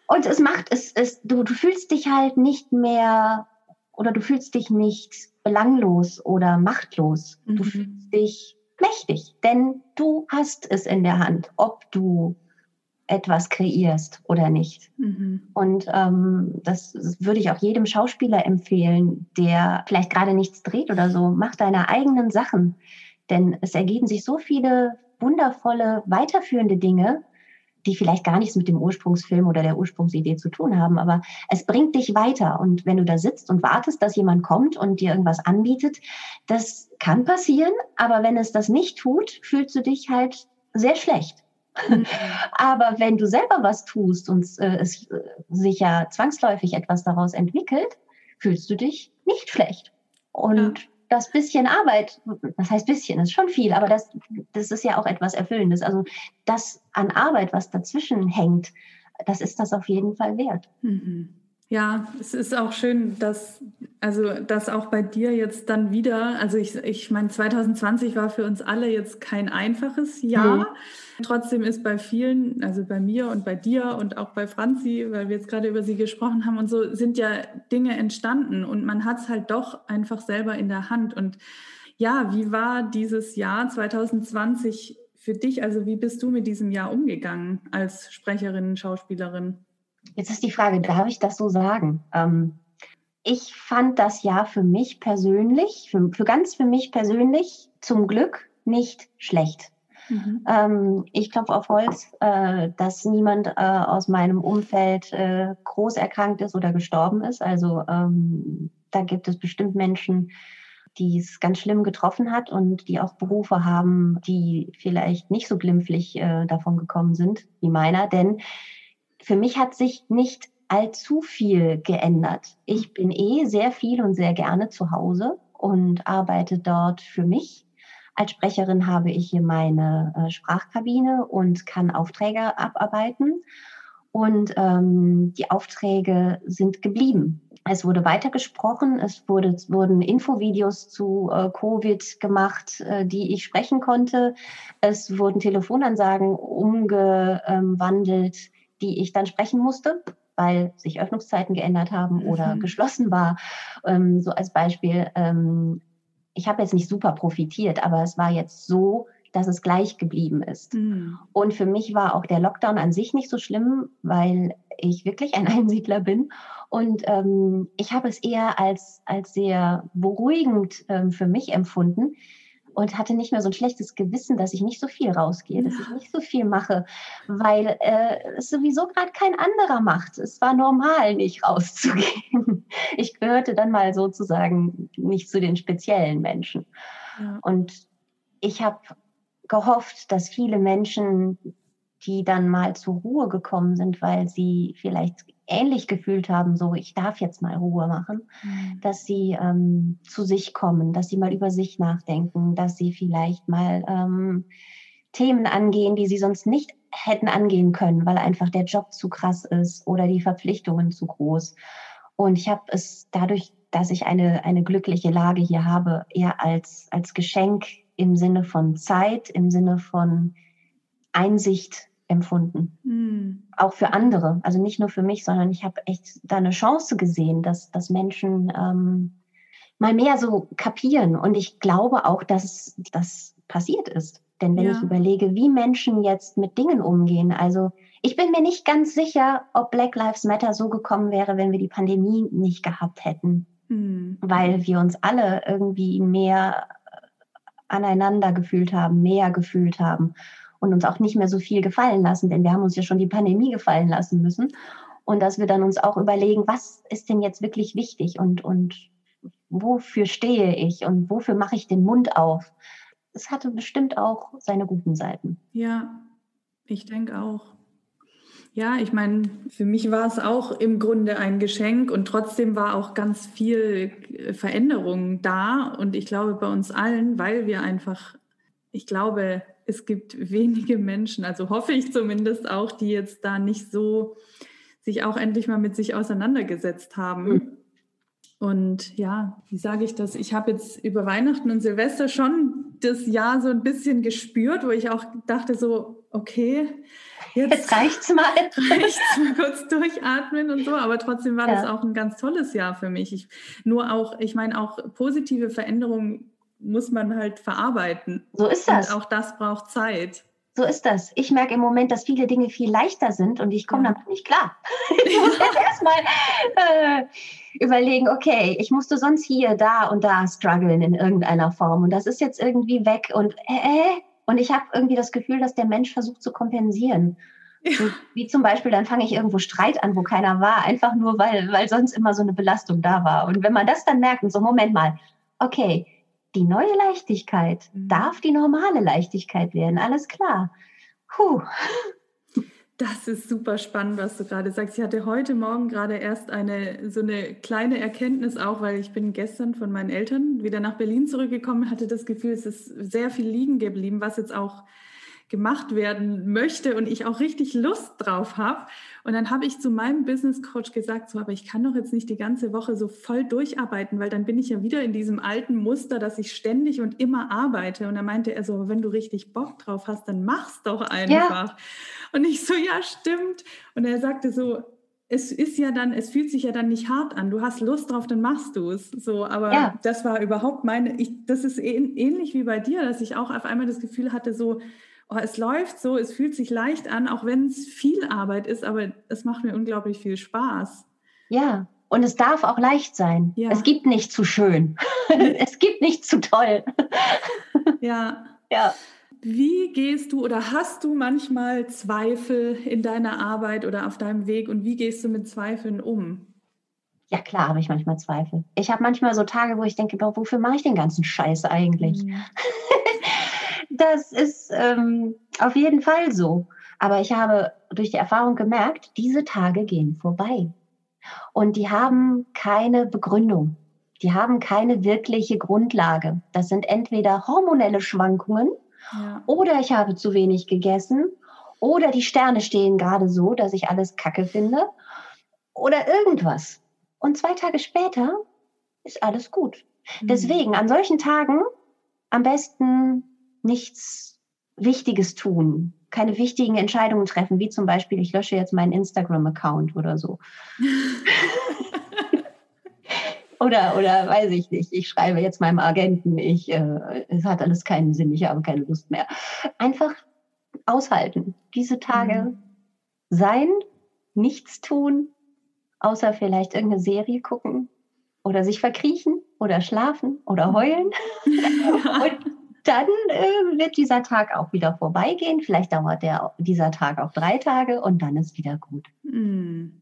und es macht es, es du, du fühlst dich halt nicht mehr oder du fühlst dich nicht belanglos oder machtlos. Mhm. Du fühlst dich mächtig, denn du hast es in der Hand, ob du etwas kreierst oder nicht. Mhm. Und ähm, das, das würde ich auch jedem Schauspieler empfehlen, der vielleicht gerade nichts dreht oder so. Mach deine eigenen Sachen, denn es ergeben sich so viele wundervolle, weiterführende Dinge, die vielleicht gar nichts mit dem Ursprungsfilm oder der Ursprungsidee zu tun haben, aber es bringt dich weiter. Und wenn du da sitzt und wartest, dass jemand kommt und dir irgendwas anbietet, das kann passieren, aber wenn es das nicht tut, fühlst du dich halt sehr schlecht. Mhm. aber wenn du selber was tust und äh, es äh, sich ja zwangsläufig etwas daraus entwickelt, fühlst du dich nicht schlecht. Und ja das bisschen Arbeit, was heißt bisschen, das ist schon viel, aber das, das ist ja auch etwas Erfüllendes. Also das an Arbeit, was dazwischen hängt, das ist das auf jeden Fall wert. Mhm. Ja, es ist auch schön, dass, also, dass auch bei dir jetzt dann wieder, also ich, ich meine, 2020 war für uns alle jetzt kein einfaches Jahr. Mhm. Trotzdem ist bei vielen, also bei mir und bei dir und auch bei Franzi, weil wir jetzt gerade über sie gesprochen haben und so, sind ja Dinge entstanden und man hat es halt doch einfach selber in der Hand. Und ja, wie war dieses Jahr 2020 für dich? Also wie bist du mit diesem Jahr umgegangen als Sprecherin, Schauspielerin? Jetzt ist die Frage, darf ich das so sagen? Ähm, ich fand das Jahr für mich persönlich, für, für, ganz für mich persönlich zum Glück nicht schlecht. Mhm. Ähm, ich klopfe auf Holz, äh, dass niemand äh, aus meinem Umfeld äh, groß erkrankt ist oder gestorben ist. Also ähm, da gibt es bestimmt Menschen, die es ganz schlimm getroffen hat und die auch Berufe haben, die vielleicht nicht so glimpflich äh, davon gekommen sind wie meiner. Denn für mich hat sich nicht allzu viel geändert. Ich bin eh sehr viel und sehr gerne zu Hause und arbeite dort für mich. Als Sprecherin habe ich hier meine äh, Sprachkabine und kann Aufträge abarbeiten. Und ähm, die Aufträge sind geblieben. Es wurde weitergesprochen, es, wurde, wurden Infovideos zu äh, Covid gemacht, äh, die ich sprechen konnte. Es wurden Telefonansagen umgewandelt, die ich dann sprechen musste, weil sich Öffnungszeiten geändert haben mhm. oder geschlossen war. Ähm, so als Beispiel, ähm, ich habe jetzt nicht super profitiert, aber es war jetzt so, dass es gleich geblieben ist. Mhm. Und für mich war auch der Lockdown an sich nicht so schlimm, weil ich wirklich ein Einsiedler bin. Und ähm, ich habe es eher als, als sehr beruhigend ähm, für mich empfunden und hatte nicht mehr so ein schlechtes Gewissen, dass ich nicht so viel rausgehe, dass ich nicht so viel mache, weil äh, es sowieso gerade kein anderer macht. Es war normal, nicht rauszugehen. Ich gehörte dann mal sozusagen nicht zu den speziellen Menschen. Ja. Und ich habe gehofft, dass viele Menschen, die dann mal zur Ruhe gekommen sind, weil sie vielleicht ähnlich gefühlt haben, so ich darf jetzt mal Ruhe machen, mhm. dass sie ähm, zu sich kommen, dass sie mal über sich nachdenken, dass sie vielleicht mal ähm, Themen angehen, die sie sonst nicht hätten angehen können, weil einfach der Job zu krass ist oder die Verpflichtungen zu groß. Und ich habe es dadurch, dass ich eine, eine glückliche Lage hier habe, eher als, als Geschenk im Sinne von Zeit, im Sinne von Einsicht empfunden. Mhm. Auch für andere, also nicht nur für mich, sondern ich habe echt da eine Chance gesehen, dass, dass Menschen ähm, mal mehr so kapieren. Und ich glaube auch, dass das passiert ist. Denn wenn ja. ich überlege, wie Menschen jetzt mit Dingen umgehen, also ich bin mir nicht ganz sicher, ob Black Lives Matter so gekommen wäre, wenn wir die Pandemie nicht gehabt hätten. Mhm. Weil wir uns alle irgendwie mehr aneinander gefühlt haben, mehr gefühlt haben und uns auch nicht mehr so viel gefallen lassen, denn wir haben uns ja schon die Pandemie gefallen lassen müssen. Und dass wir dann uns auch überlegen, was ist denn jetzt wirklich wichtig und, und wofür stehe ich und wofür mache ich den Mund auf. Es hatte bestimmt auch seine guten Seiten. Ja, ich denke auch. Ja, ich meine, für mich war es auch im Grunde ein Geschenk und trotzdem war auch ganz viel Veränderung da. Und ich glaube bei uns allen, weil wir einfach, ich glaube, es gibt wenige Menschen, also hoffe ich zumindest auch, die jetzt da nicht so sich auch endlich mal mit sich auseinandergesetzt haben. Mhm. Und ja, wie sage ich das? Ich habe jetzt über Weihnachten und Silvester schon das Jahr so ein bisschen gespürt, wo ich auch dachte so, okay, jetzt, jetzt reicht's mal. Reicht's mal kurz durchatmen und so. Aber trotzdem war ja. das auch ein ganz tolles Jahr für mich. Ich, nur auch, ich meine, auch positive Veränderungen muss man halt verarbeiten. So ist das. Und auch das braucht Zeit. So ist das. Ich merke im Moment, dass viele Dinge viel leichter sind und ich komme ja. damit nicht klar. Ich muss jetzt erstmal äh, überlegen, okay, ich musste sonst hier, da und da strugglen in irgendeiner Form und das ist jetzt irgendwie weg und äh, äh und ich habe irgendwie das Gefühl, dass der Mensch versucht zu kompensieren. Ja. So, wie zum Beispiel, dann fange ich irgendwo Streit an, wo keiner war, einfach nur, weil, weil sonst immer so eine Belastung da war. Und wenn man das dann merkt, und so, Moment mal, okay, die neue Leichtigkeit mhm. darf die normale Leichtigkeit werden, alles klar. Puh. Das ist super spannend, was du gerade sagst. Ich hatte heute Morgen gerade erst eine so eine kleine Erkenntnis auch, weil ich bin gestern von meinen Eltern wieder nach Berlin zurückgekommen, hatte das Gefühl, es ist sehr viel liegen geblieben, was jetzt auch gemacht werden möchte und ich auch richtig Lust drauf habe. Und dann habe ich zu meinem Business Coach gesagt, so, aber ich kann doch jetzt nicht die ganze Woche so voll durcharbeiten, weil dann bin ich ja wieder in diesem alten Muster, dass ich ständig und immer arbeite. Und dann meinte er so, wenn du richtig Bock drauf hast, dann mach's doch einfach. Ja. Und ich so, ja, stimmt. Und er sagte so, es ist ja dann, es fühlt sich ja dann nicht hart an. Du hast Lust drauf, dann machst du es. So, aber ja. das war überhaupt meine, ich, das ist ähnlich wie bei dir, dass ich auch auf einmal das Gefühl hatte, so, oh, es läuft so, es fühlt sich leicht an, auch wenn es viel Arbeit ist, aber es macht mir unglaublich viel Spaß. Ja, und es darf auch leicht sein. Ja. Es gibt nicht zu schön. es gibt nicht zu toll. ja. Ja. Wie gehst du oder hast du manchmal Zweifel in deiner Arbeit oder auf deinem Weg und wie gehst du mit Zweifeln um? Ja, klar habe ich manchmal Zweifel. Ich habe manchmal so Tage, wo ich denke, wofür mache ich den ganzen Scheiß eigentlich? Mhm. das ist ähm, auf jeden Fall so. Aber ich habe durch die Erfahrung gemerkt, diese Tage gehen vorbei. Und die haben keine Begründung. Die haben keine wirkliche Grundlage. Das sind entweder hormonelle Schwankungen ja. oder ich habe zu wenig gegessen oder die Sterne stehen gerade so, dass ich alles kacke finde oder irgendwas. Und zwei Tage später ist alles gut. Mhm. Deswegen an solchen Tagen am besten nichts Wichtiges tun, keine wichtigen Entscheidungen treffen, wie zum Beispiel, ich lösche jetzt meinen Instagram-Account oder so. oder, oder weiß ich nicht, ich schreibe jetzt meinem Agenten, ich, äh, es hat alles keinen Sinn, ich habe keine Lust mehr. Einfach aushalten, diese Tage mhm. sein, nichts tun, außer vielleicht irgendeine Serie gucken oder sich verkriechen oder schlafen oder heulen. und dann äh, wird dieser Tag auch wieder vorbeigehen. Vielleicht dauert der, dieser Tag auch drei Tage und dann ist wieder gut. Hm.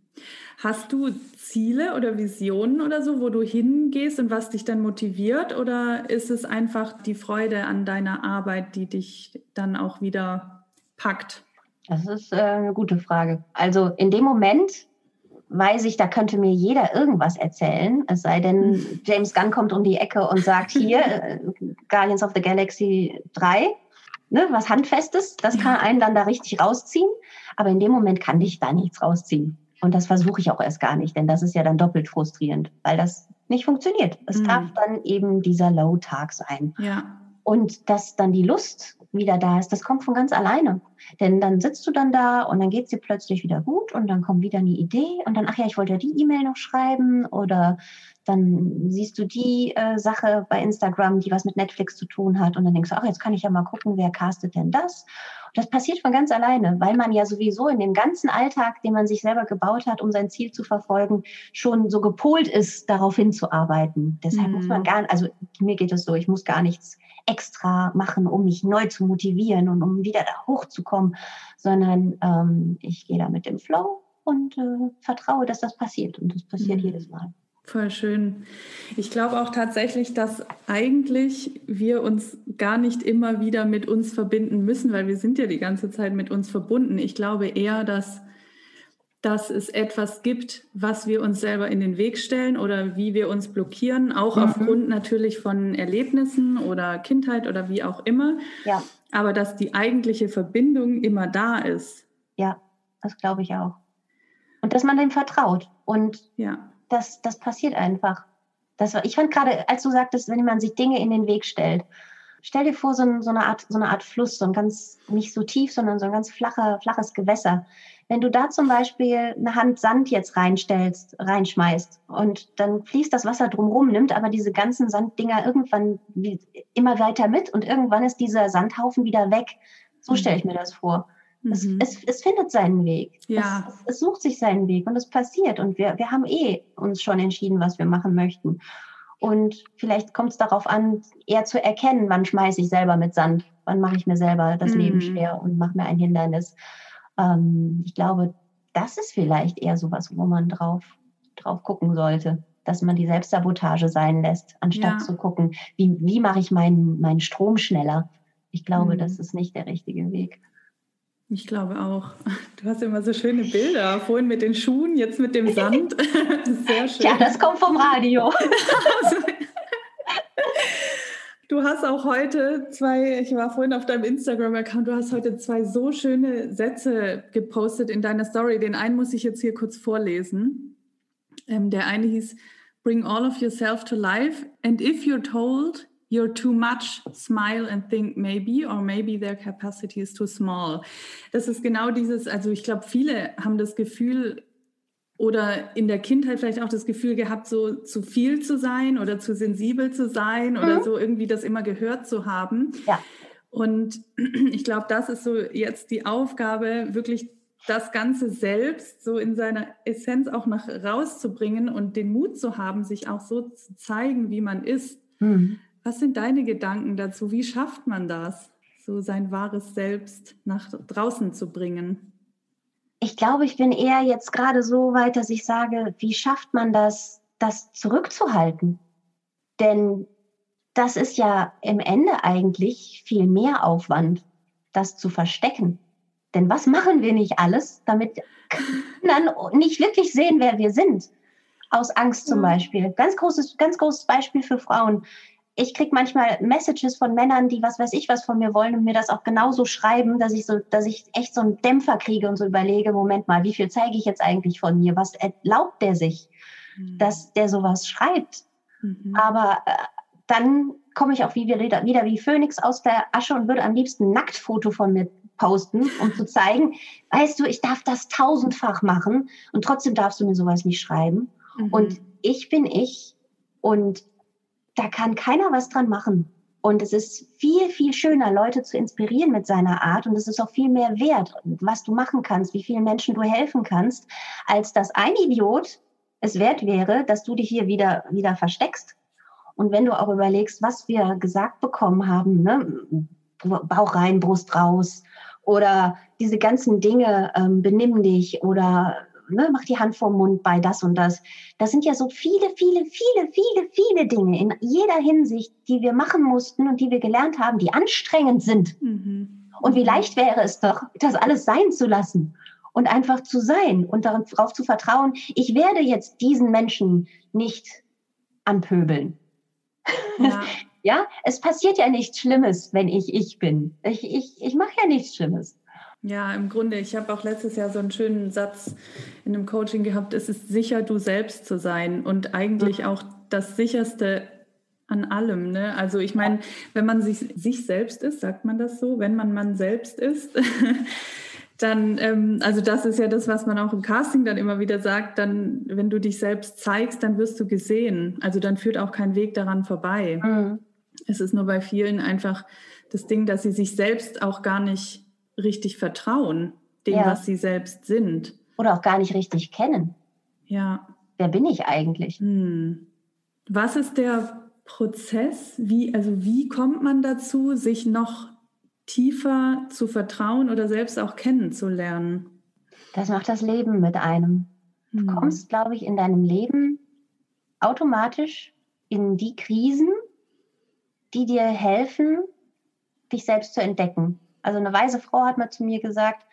Hast du Ziele oder Visionen oder so, wo du hingehst und was dich dann motiviert? Oder ist es einfach die Freude an deiner Arbeit, die dich dann auch wieder packt? Das ist äh, eine gute Frage. Also in dem Moment, weiß ich, da könnte mir jeder irgendwas erzählen, es sei denn. James Gunn kommt um die Ecke und sagt, hier, äh, Guardians of the Galaxy 3, ne, was Handfestes, das kann einen dann da richtig rausziehen, aber in dem Moment kann ich da nichts rausziehen. Und das versuche ich auch erst gar nicht, denn das ist ja dann doppelt frustrierend, weil das nicht funktioniert. Es mhm. darf dann eben dieser Low-Tag sein. Ja. Und dass dann die Lust wieder da ist. Das kommt von ganz alleine. Denn dann sitzt du dann da und dann geht es dir plötzlich wieder gut und dann kommt wieder eine Idee und dann, ach ja, ich wollte ja die E-Mail noch schreiben oder dann siehst du die äh, Sache bei Instagram, die was mit Netflix zu tun hat und dann denkst du, ach, jetzt kann ich ja mal gucken, wer castet denn das? Und das passiert von ganz alleine, weil man ja sowieso in dem ganzen Alltag, den man sich selber gebaut hat, um sein Ziel zu verfolgen, schon so gepolt ist, darauf hinzuarbeiten. Deshalb mhm. muss man gar, also mir geht es so, ich muss gar nichts extra machen, um mich neu zu motivieren und um wieder da hochzukommen, sondern ähm, ich gehe da mit dem Flow und äh, vertraue, dass das passiert. Und das passiert mhm. jedes Mal. Voll schön. Ich glaube auch tatsächlich, dass eigentlich wir uns gar nicht immer wieder mit uns verbinden müssen, weil wir sind ja die ganze Zeit mit uns verbunden. Ich glaube eher, dass dass es etwas gibt, was wir uns selber in den Weg stellen oder wie wir uns blockieren, auch mhm. aufgrund natürlich von Erlebnissen oder Kindheit oder wie auch immer. Ja. Aber dass die eigentliche Verbindung immer da ist. Ja, das glaube ich auch. Und dass man dem vertraut. Und ja. Das, das passiert einfach. Das, ich fand gerade, als du sagtest, wenn man sich Dinge in den Weg stellt, stell dir vor, so, ein, so, eine Art, so eine Art Fluss, so ein ganz, nicht so tief, sondern so ein ganz flacher, flaches Gewässer. Wenn du da zum Beispiel eine Hand Sand jetzt reinstellst, reinschmeißt und dann fließt das Wasser drumherum, nimmt aber diese ganzen Sanddinger irgendwann immer weiter mit und irgendwann ist dieser Sandhaufen wieder weg. So stelle ich mir das vor. Es, mhm. es, es, findet seinen Weg. Ja. Es, es, sucht sich seinen Weg und es passiert. Und wir, wir haben eh uns schon entschieden, was wir machen möchten. Und vielleicht kommt es darauf an, eher zu erkennen, wann schmeiße ich selber mit Sand, wann mache ich mir selber das mhm. Leben schwer und mache mir ein Hindernis. Ähm, ich glaube, das ist vielleicht eher sowas, wo man drauf, drauf gucken sollte, dass man die Selbstsabotage sein lässt, anstatt ja. zu gucken, wie, wie mache ich meinen, meinen Strom schneller. Ich glaube, mhm. das ist nicht der richtige Weg. Ich glaube auch. Du hast immer so schöne Bilder. Vorhin mit den Schuhen, jetzt mit dem Sand. Sehr schön. Ja, das kommt vom Radio. Du hast auch heute zwei, ich war vorhin auf deinem Instagram-Account, du hast heute zwei so schöne Sätze gepostet in deiner Story. Den einen muss ich jetzt hier kurz vorlesen. Ähm, der eine hieß, Bring all of yourself to life and if you're told you're too much, smile and think maybe or maybe their capacity is too small. Das ist genau dieses, also ich glaube, viele haben das Gefühl, oder in der Kindheit vielleicht auch das Gefühl gehabt, so zu viel zu sein oder zu sensibel zu sein mhm. oder so irgendwie das immer gehört zu haben. Ja. Und ich glaube, das ist so jetzt die Aufgabe, wirklich das Ganze selbst so in seiner Essenz auch nach rauszubringen und den Mut zu haben, sich auch so zu zeigen, wie man ist. Mhm. Was sind deine Gedanken dazu? Wie schafft man das, so sein wahres Selbst nach draußen zu bringen? ich glaube, ich bin eher jetzt gerade so weit, dass ich sage, wie schafft man das, das zurückzuhalten? Denn das ist ja im Ende eigentlich viel mehr Aufwand, das zu verstecken. Denn was machen wir nicht alles, damit dann nicht wirklich sehen, wer wir sind? Aus Angst zum Beispiel. Ganz großes, ganz großes Beispiel für Frauen ich kriege manchmal Messages von Männern, die was weiß ich was von mir wollen und mir das auch genauso schreiben, dass ich so, dass ich echt so einen Dämpfer kriege und so überlege, Moment mal, wie viel zeige ich jetzt eigentlich von mir? Was erlaubt der sich, mhm. dass der sowas schreibt? Mhm. Aber äh, dann komme ich auch wie wieder, wieder wie Phönix aus der Asche und würde am liebsten ein Nacktfoto von mir posten, um zu zeigen, weißt du, ich darf das tausendfach machen und trotzdem darfst du mir sowas nicht schreiben. Mhm. Und ich bin ich und da kann keiner was dran machen. Und es ist viel, viel schöner, Leute zu inspirieren mit seiner Art. Und es ist auch viel mehr wert, was du machen kannst, wie vielen Menschen du helfen kannst, als dass ein Idiot es wert wäre, dass du dich hier wieder, wieder versteckst. Und wenn du auch überlegst, was wir gesagt bekommen haben, ne? Bauch rein, Brust raus oder diese ganzen Dinge, ähm, benimm dich oder ne, mach die Hand vorm Mund bei das und das. Das sind ja so viele, viele, viele, viele, viele Dinge in jeder Hinsicht, die wir machen mussten und die wir gelernt haben, die anstrengend sind. Mhm. Und wie leicht wäre es doch, das alles sein zu lassen und einfach zu sein und darauf zu vertrauen, ich werde jetzt diesen Menschen nicht anpöbeln. Ja. ja, es passiert ja nichts Schlimmes, wenn ich ich bin. Ich, ich, ich mache ja nichts Schlimmes. Ja, im Grunde, ich habe auch letztes Jahr so einen schönen Satz in einem Coaching gehabt, es ist sicher, du selbst zu sein und eigentlich auch das sicherste an allem. Ne? Also ich meine, wenn man sich, sich selbst ist, sagt man das so, wenn man man selbst ist, dann, ähm, also das ist ja das, was man auch im Casting dann immer wieder sagt, dann, wenn du dich selbst zeigst, dann wirst du gesehen. Also dann führt auch kein Weg daran vorbei. Mhm. Es ist nur bei vielen einfach das Ding, dass sie sich selbst auch gar nicht richtig vertrauen, dem, ja. was sie selbst sind. Oder auch gar nicht richtig kennen. Ja. Wer bin ich eigentlich? Hm. Was ist der Prozess? Wie, also wie kommt man dazu, sich noch tiefer zu vertrauen oder selbst auch kennenzulernen? Das macht das Leben mit einem. Du hm. kommst, glaube ich, in deinem Leben automatisch in die Krisen, die dir helfen, dich selbst zu entdecken. Also eine weise Frau hat mal zu mir gesagt,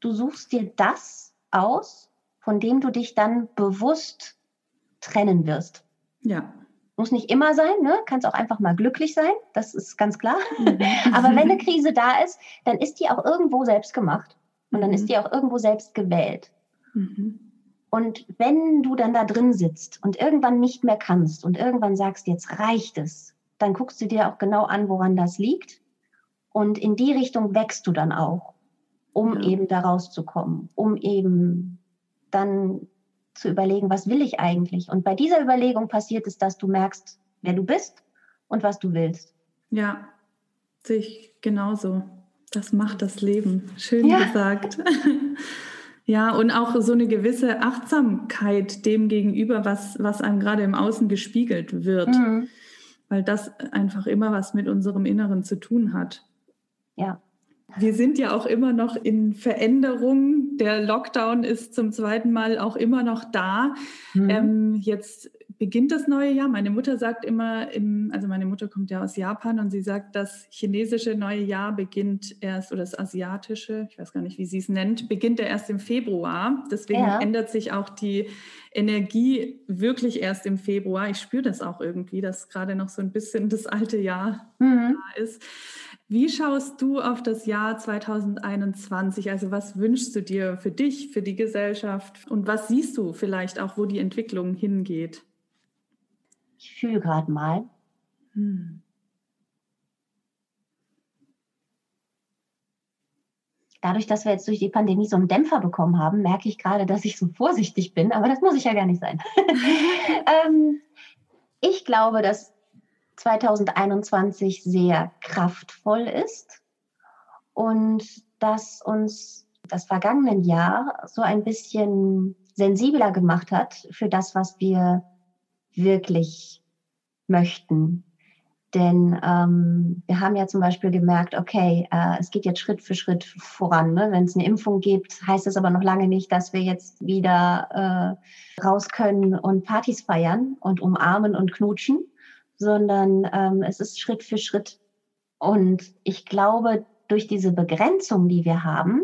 du suchst dir das aus, von dem du dich dann bewusst trennen wirst. Ja. Muss nicht immer sein, ne? Kannst auch einfach mal glücklich sein, das ist ganz klar. Mhm. Aber wenn eine Krise da ist, dann ist die auch irgendwo selbst gemacht. Und dann ist mhm. die auch irgendwo selbst gewählt. Mhm. Und wenn du dann da drin sitzt und irgendwann nicht mehr kannst und irgendwann sagst, jetzt reicht es, dann guckst du dir auch genau an, woran das liegt und in die Richtung wächst du dann auch, um ja. eben da rauszukommen, um eben dann zu überlegen, was will ich eigentlich? Und bei dieser Überlegung passiert es, dass du merkst, wer du bist und was du willst. Ja, sehe ich genauso. Das macht das Leben. Schön ja. gesagt. ja, und auch so eine gewisse Achtsamkeit dem gegenüber, was, was einem gerade im Außen gespiegelt wird. Mhm. Weil das einfach immer was mit unserem Inneren zu tun hat. Ja. Wir sind ja auch immer noch in Veränderung. Der Lockdown ist zum zweiten Mal auch immer noch da. Mhm. Ähm, jetzt beginnt das neue Jahr. Meine Mutter sagt immer, im, also meine Mutter kommt ja aus Japan und sie sagt, das chinesische neue Jahr beginnt erst, oder das asiatische, ich weiß gar nicht, wie sie es nennt, beginnt ja erst im Februar. Deswegen ja. ändert sich auch die Energie wirklich erst im Februar. Ich spüre das auch irgendwie, dass gerade noch so ein bisschen das alte Jahr mhm. da ist. Wie schaust du auf das Jahr 2021? Also was wünschst du dir für dich, für die Gesellschaft? Und was siehst du vielleicht auch, wo die Entwicklung hingeht? Ich fühle gerade mal. Hm. Dadurch, dass wir jetzt durch die Pandemie so einen Dämpfer bekommen haben, merke ich gerade, dass ich so vorsichtig bin, aber das muss ich ja gar nicht sein. ähm, ich glaube, dass 2021 sehr kraftvoll ist und dass uns das vergangene Jahr so ein bisschen sensibler gemacht hat für das, was wir wirklich möchten. Denn ähm, wir haben ja zum Beispiel gemerkt, okay, äh, es geht jetzt Schritt für Schritt voran. Ne? Wenn es eine Impfung gibt, heißt es aber noch lange nicht, dass wir jetzt wieder äh, raus können und Partys feiern und umarmen und knutschen, sondern ähm, es ist Schritt für Schritt. Und ich glaube, durch diese Begrenzung, die wir haben,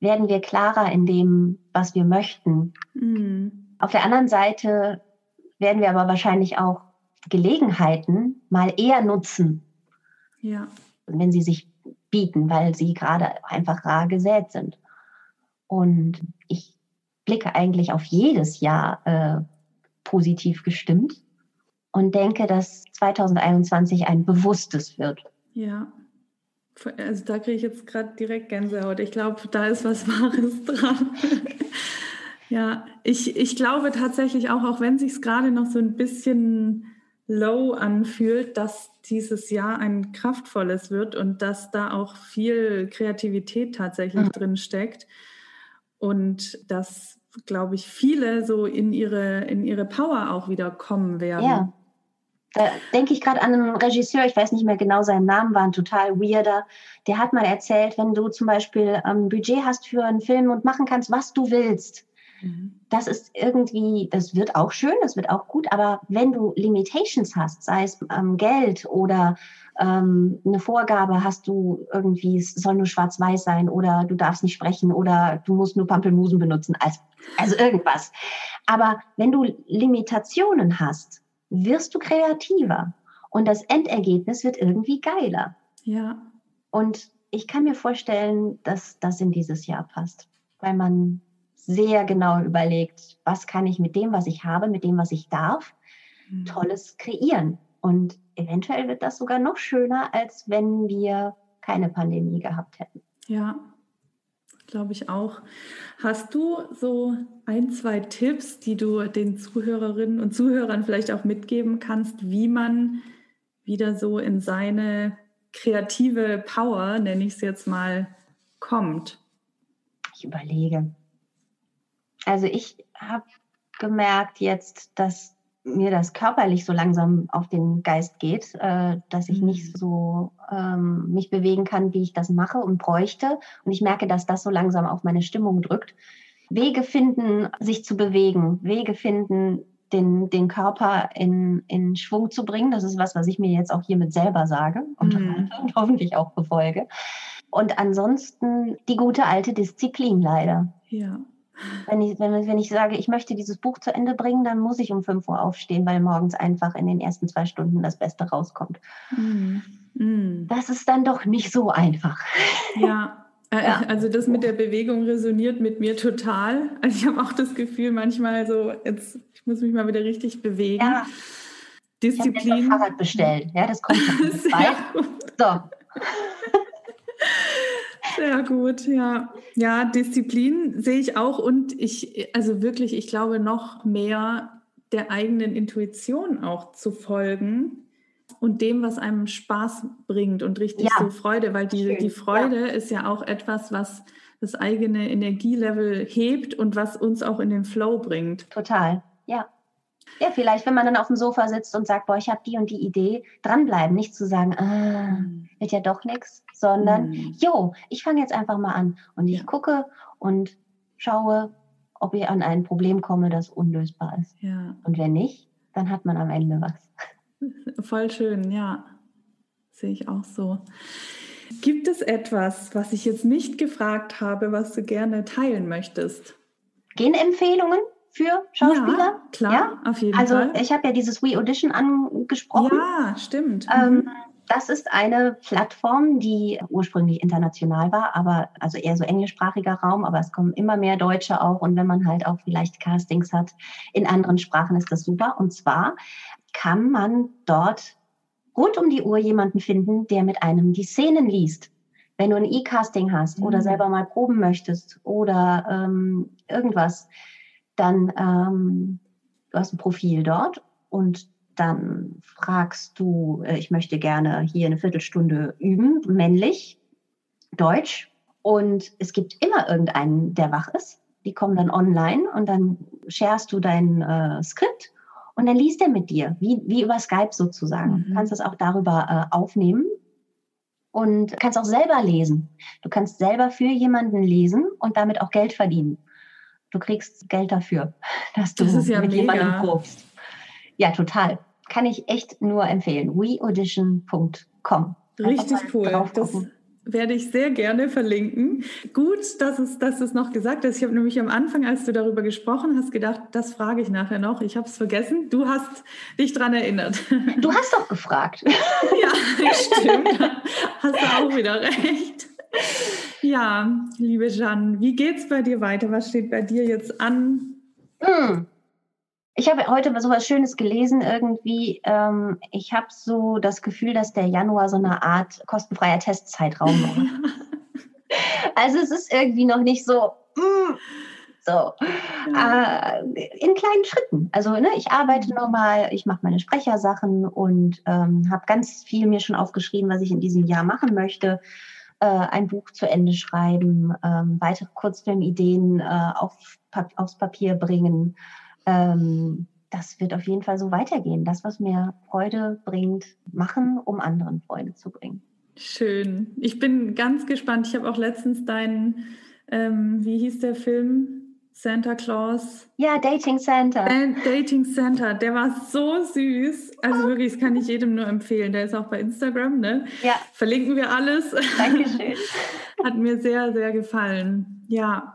werden wir klarer in dem, was wir möchten. Mhm. Auf der anderen Seite werden wir aber wahrscheinlich auch Gelegenheiten mal eher nutzen, ja. wenn sie sich bieten, weil sie gerade einfach rar gesät sind. Und ich blicke eigentlich auf jedes Jahr äh, positiv gestimmt und denke, dass 2021 ein bewusstes wird. Ja. Also da kriege ich jetzt gerade direkt Gänsehaut. Ich glaube, da ist was Wahres dran. ja, ich, ich glaube tatsächlich auch, auch wenn sich es gerade noch so ein bisschen low anfühlt, dass dieses Jahr ein kraftvolles wird und dass da auch viel Kreativität tatsächlich mhm. drin steckt und dass, glaube ich, viele so in ihre, in ihre Power auch wieder kommen werden. Ja. Da denke ich gerade an einen Regisseur, ich weiß nicht mehr genau seinen Namen, war ein total weirder. Der hat mal erzählt, wenn du zum Beispiel ein ähm, Budget hast für einen Film und machen kannst, was du willst, Mhm. Das ist irgendwie, das wird auch schön, das wird auch gut, aber wenn du Limitations hast, sei es ähm, Geld oder ähm, eine Vorgabe hast du irgendwie, es soll nur schwarz-weiß sein oder du darfst nicht sprechen oder du musst nur Pampelmusen benutzen, also, also irgendwas. Aber wenn du Limitationen hast, wirst du kreativer und das Endergebnis wird irgendwie geiler. Ja. Und ich kann mir vorstellen, dass das in dieses Jahr passt, weil man sehr genau überlegt, was kann ich mit dem, was ich habe, mit dem, was ich darf, mhm. Tolles kreieren. Und eventuell wird das sogar noch schöner, als wenn wir keine Pandemie gehabt hätten. Ja, glaube ich auch. Hast du so ein, zwei Tipps, die du den Zuhörerinnen und Zuhörern vielleicht auch mitgeben kannst, wie man wieder so in seine kreative Power, nenne ich es jetzt mal, kommt? Ich überlege. Also ich habe gemerkt jetzt, dass mir das körperlich so langsam auf den Geist geht, äh, dass ich nicht mhm. so ähm, mich bewegen kann, wie ich das mache und bräuchte. Und ich merke, dass das so langsam auf meine Stimmung drückt. Wege finden, sich zu bewegen, Wege finden, den, den Körper in, in Schwung zu bringen. Das ist was, was ich mir jetzt auch hiermit selber sage und, mhm. und hoffentlich auch befolge. Und ansonsten die gute alte Disziplin leider. Ja. Wenn ich, wenn, wenn ich sage, ich möchte dieses Buch zu Ende bringen, dann muss ich um 5 Uhr aufstehen, weil morgens einfach in den ersten zwei Stunden das Beste rauskommt. Mm. Mm. Das ist dann doch nicht so einfach. Ja. Äh, ja. Also das mit der Bewegung resoniert mit mir total. Also ich habe auch das Gefühl manchmal so, jetzt ich muss mich mal wieder richtig bewegen. Ja. Disziplin. Ich Fahrrad bestellt. Ja, das kommt bald. So. Sehr gut, ja. Ja, Disziplin sehe ich auch und ich, also wirklich, ich glaube noch mehr der eigenen Intuition auch zu folgen und dem, was einem Spaß bringt und richtig ja. so Freude, weil die, die Freude ja. ist ja auch etwas, was das eigene Energielevel hebt und was uns auch in den Flow bringt. Total, ja. Ja, vielleicht, wenn man dann auf dem Sofa sitzt und sagt, boah, ich habe die und die Idee, dranbleiben, nicht zu sagen, ah, mhm. wird ja doch nichts, sondern, mhm. jo, ich fange jetzt einfach mal an und ich ja. gucke und schaue, ob ich an ein Problem komme, das unlösbar ist. Ja. Und wenn nicht, dann hat man am Ende was. Voll schön, ja. Sehe ich auch so. Gibt es etwas, was ich jetzt nicht gefragt habe, was du gerne teilen möchtest? Genempfehlungen? für Schauspieler. Ja, klar, ja? auf jeden also, Fall. Also ich habe ja dieses We Audition angesprochen. Ja, stimmt. Ähm, mhm. Das ist eine Plattform, die ursprünglich international war, aber also eher so englischsprachiger Raum, aber es kommen immer mehr Deutsche auch und wenn man halt auch vielleicht Castings hat in anderen Sprachen, ist das super. Und zwar kann man dort rund um die Uhr jemanden finden, der mit einem die Szenen liest. Wenn du ein E-Casting hast mhm. oder selber mal proben möchtest oder ähm, irgendwas, dann ähm, du hast ein Profil dort und dann fragst du, äh, ich möchte gerne hier eine Viertelstunde üben, männlich, Deutsch. Und es gibt immer irgendeinen, der wach ist. Die kommen dann online und dann sharest du dein äh, Skript Und dann liest er mit dir, wie, wie über Skype sozusagen. Mhm. Du kannst das auch darüber äh, aufnehmen und kannst auch selber lesen. Du kannst selber für jemanden lesen und damit auch Geld verdienen. Du kriegst Geld dafür, dass du das ja mit mega. jemandem probst. Ja, total. Kann ich echt nur empfehlen. weaudition.com. Richtig cool. Das werde ich sehr gerne verlinken. Gut, dass es, dass es noch gesagt hast. Ich habe nämlich am Anfang, als du darüber gesprochen hast, gedacht, das frage ich nachher noch. Ich habe es vergessen. Du hast dich daran erinnert. Du hast doch gefragt. ja, stimmt. Hast du auch wieder recht. Ja, liebe Jeanne, wie geht's bei dir weiter? Was steht bei dir jetzt an? Hm. Ich habe heute so was Schönes gelesen irgendwie. Ähm, ich habe so das Gefühl, dass der Januar so eine Art kostenfreier Testzeitraum war. also es ist irgendwie noch nicht so, mm, so äh, in kleinen Schritten. Also ne, ich arbeite normal, ich mache meine Sprechersachen und ähm, habe ganz viel mir schon aufgeschrieben, was ich in diesem Jahr machen möchte. Äh, ein Buch zu Ende schreiben, ähm, weitere Kurzfilmideen äh, auf, aufs Papier bringen ähm, das wird auf jeden Fall so weitergehen. Das, was mir Freude bringt, machen, um anderen Freude zu bringen. Schön. Ich bin ganz gespannt. Ich habe auch letztens deinen, ähm, wie hieß der Film? Santa Claus. Ja, Dating Santa. Dating Santa, der war so süß. Also wirklich, das kann ich jedem nur empfehlen. Der ist auch bei Instagram, ne? Ja. Verlinken wir alles. Dankeschön. Hat mir sehr, sehr gefallen. Ja.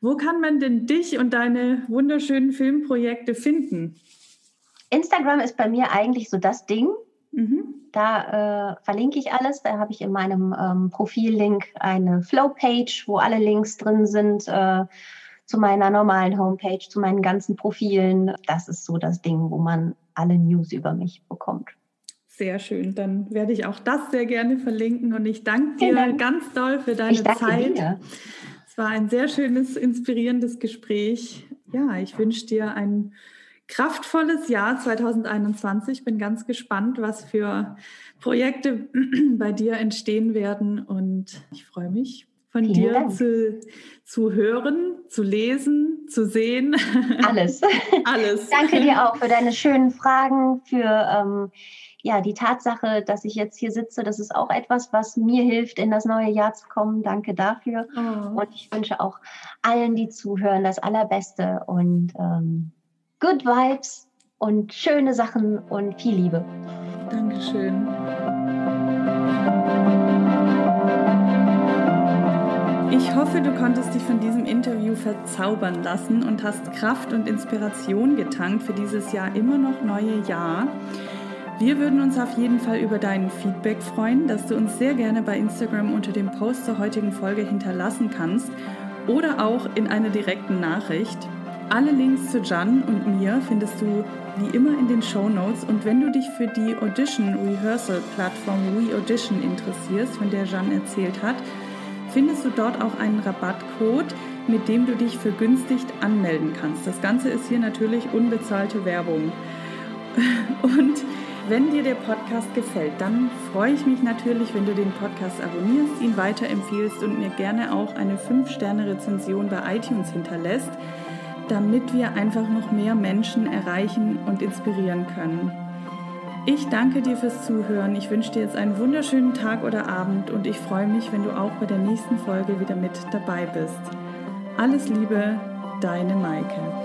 Wo kann man denn dich und deine wunderschönen Filmprojekte finden? Instagram ist bei mir eigentlich so das Ding. Mhm. Da äh, verlinke ich alles. Da habe ich in meinem ähm, Profil-Link eine Flow-Page, wo alle Links drin sind. Äh, zu meiner normalen Homepage, zu meinen ganzen Profilen. Das ist so das Ding, wo man alle News über mich bekommt. Sehr schön. Dann werde ich auch das sehr gerne verlinken und ich danke dir Dank. ganz doll für deine Zeit. Dir. Es war ein sehr schönes, inspirierendes Gespräch. Ja, ich wünsche dir ein kraftvolles Jahr 2021. Bin ganz gespannt, was für Projekte bei dir entstehen werden und ich freue mich von Vielen dir zu, zu hören, zu lesen, zu sehen. Alles. Alles. Danke dir auch für deine schönen Fragen, für ähm, ja, die Tatsache, dass ich jetzt hier sitze. Das ist auch etwas, was mir hilft, in das neue Jahr zu kommen. Danke dafür. Oh. Und ich wünsche auch allen, die zuhören, das Allerbeste und ähm, Good Vibes und schöne Sachen und viel Liebe. Dankeschön. Ich hoffe, du konntest dich von diesem Interview verzaubern lassen und hast Kraft und Inspiration getankt für dieses Jahr immer noch neue Jahr. Wir würden uns auf jeden Fall über dein Feedback freuen, das du uns sehr gerne bei Instagram unter dem Post zur heutigen Folge hinterlassen kannst oder auch in einer direkten Nachricht. Alle Links zu Jan und mir findest du wie immer in den Show Notes und wenn du dich für die Audition Rehearsal Plattform WeAudition interessierst, von der Jan erzählt hat, findest du dort auch einen Rabattcode, mit dem du dich vergünstigt anmelden kannst. Das Ganze ist hier natürlich unbezahlte Werbung. Und wenn dir der Podcast gefällt, dann freue ich mich natürlich, wenn du den Podcast abonnierst, ihn weiterempfiehlst und mir gerne auch eine 5-Sterne-Rezension bei iTunes hinterlässt, damit wir einfach noch mehr Menschen erreichen und inspirieren können. Ich danke dir fürs Zuhören. Ich wünsche dir jetzt einen wunderschönen Tag oder Abend und ich freue mich, wenn du auch bei der nächsten Folge wieder mit dabei bist. Alles Liebe, deine Maike.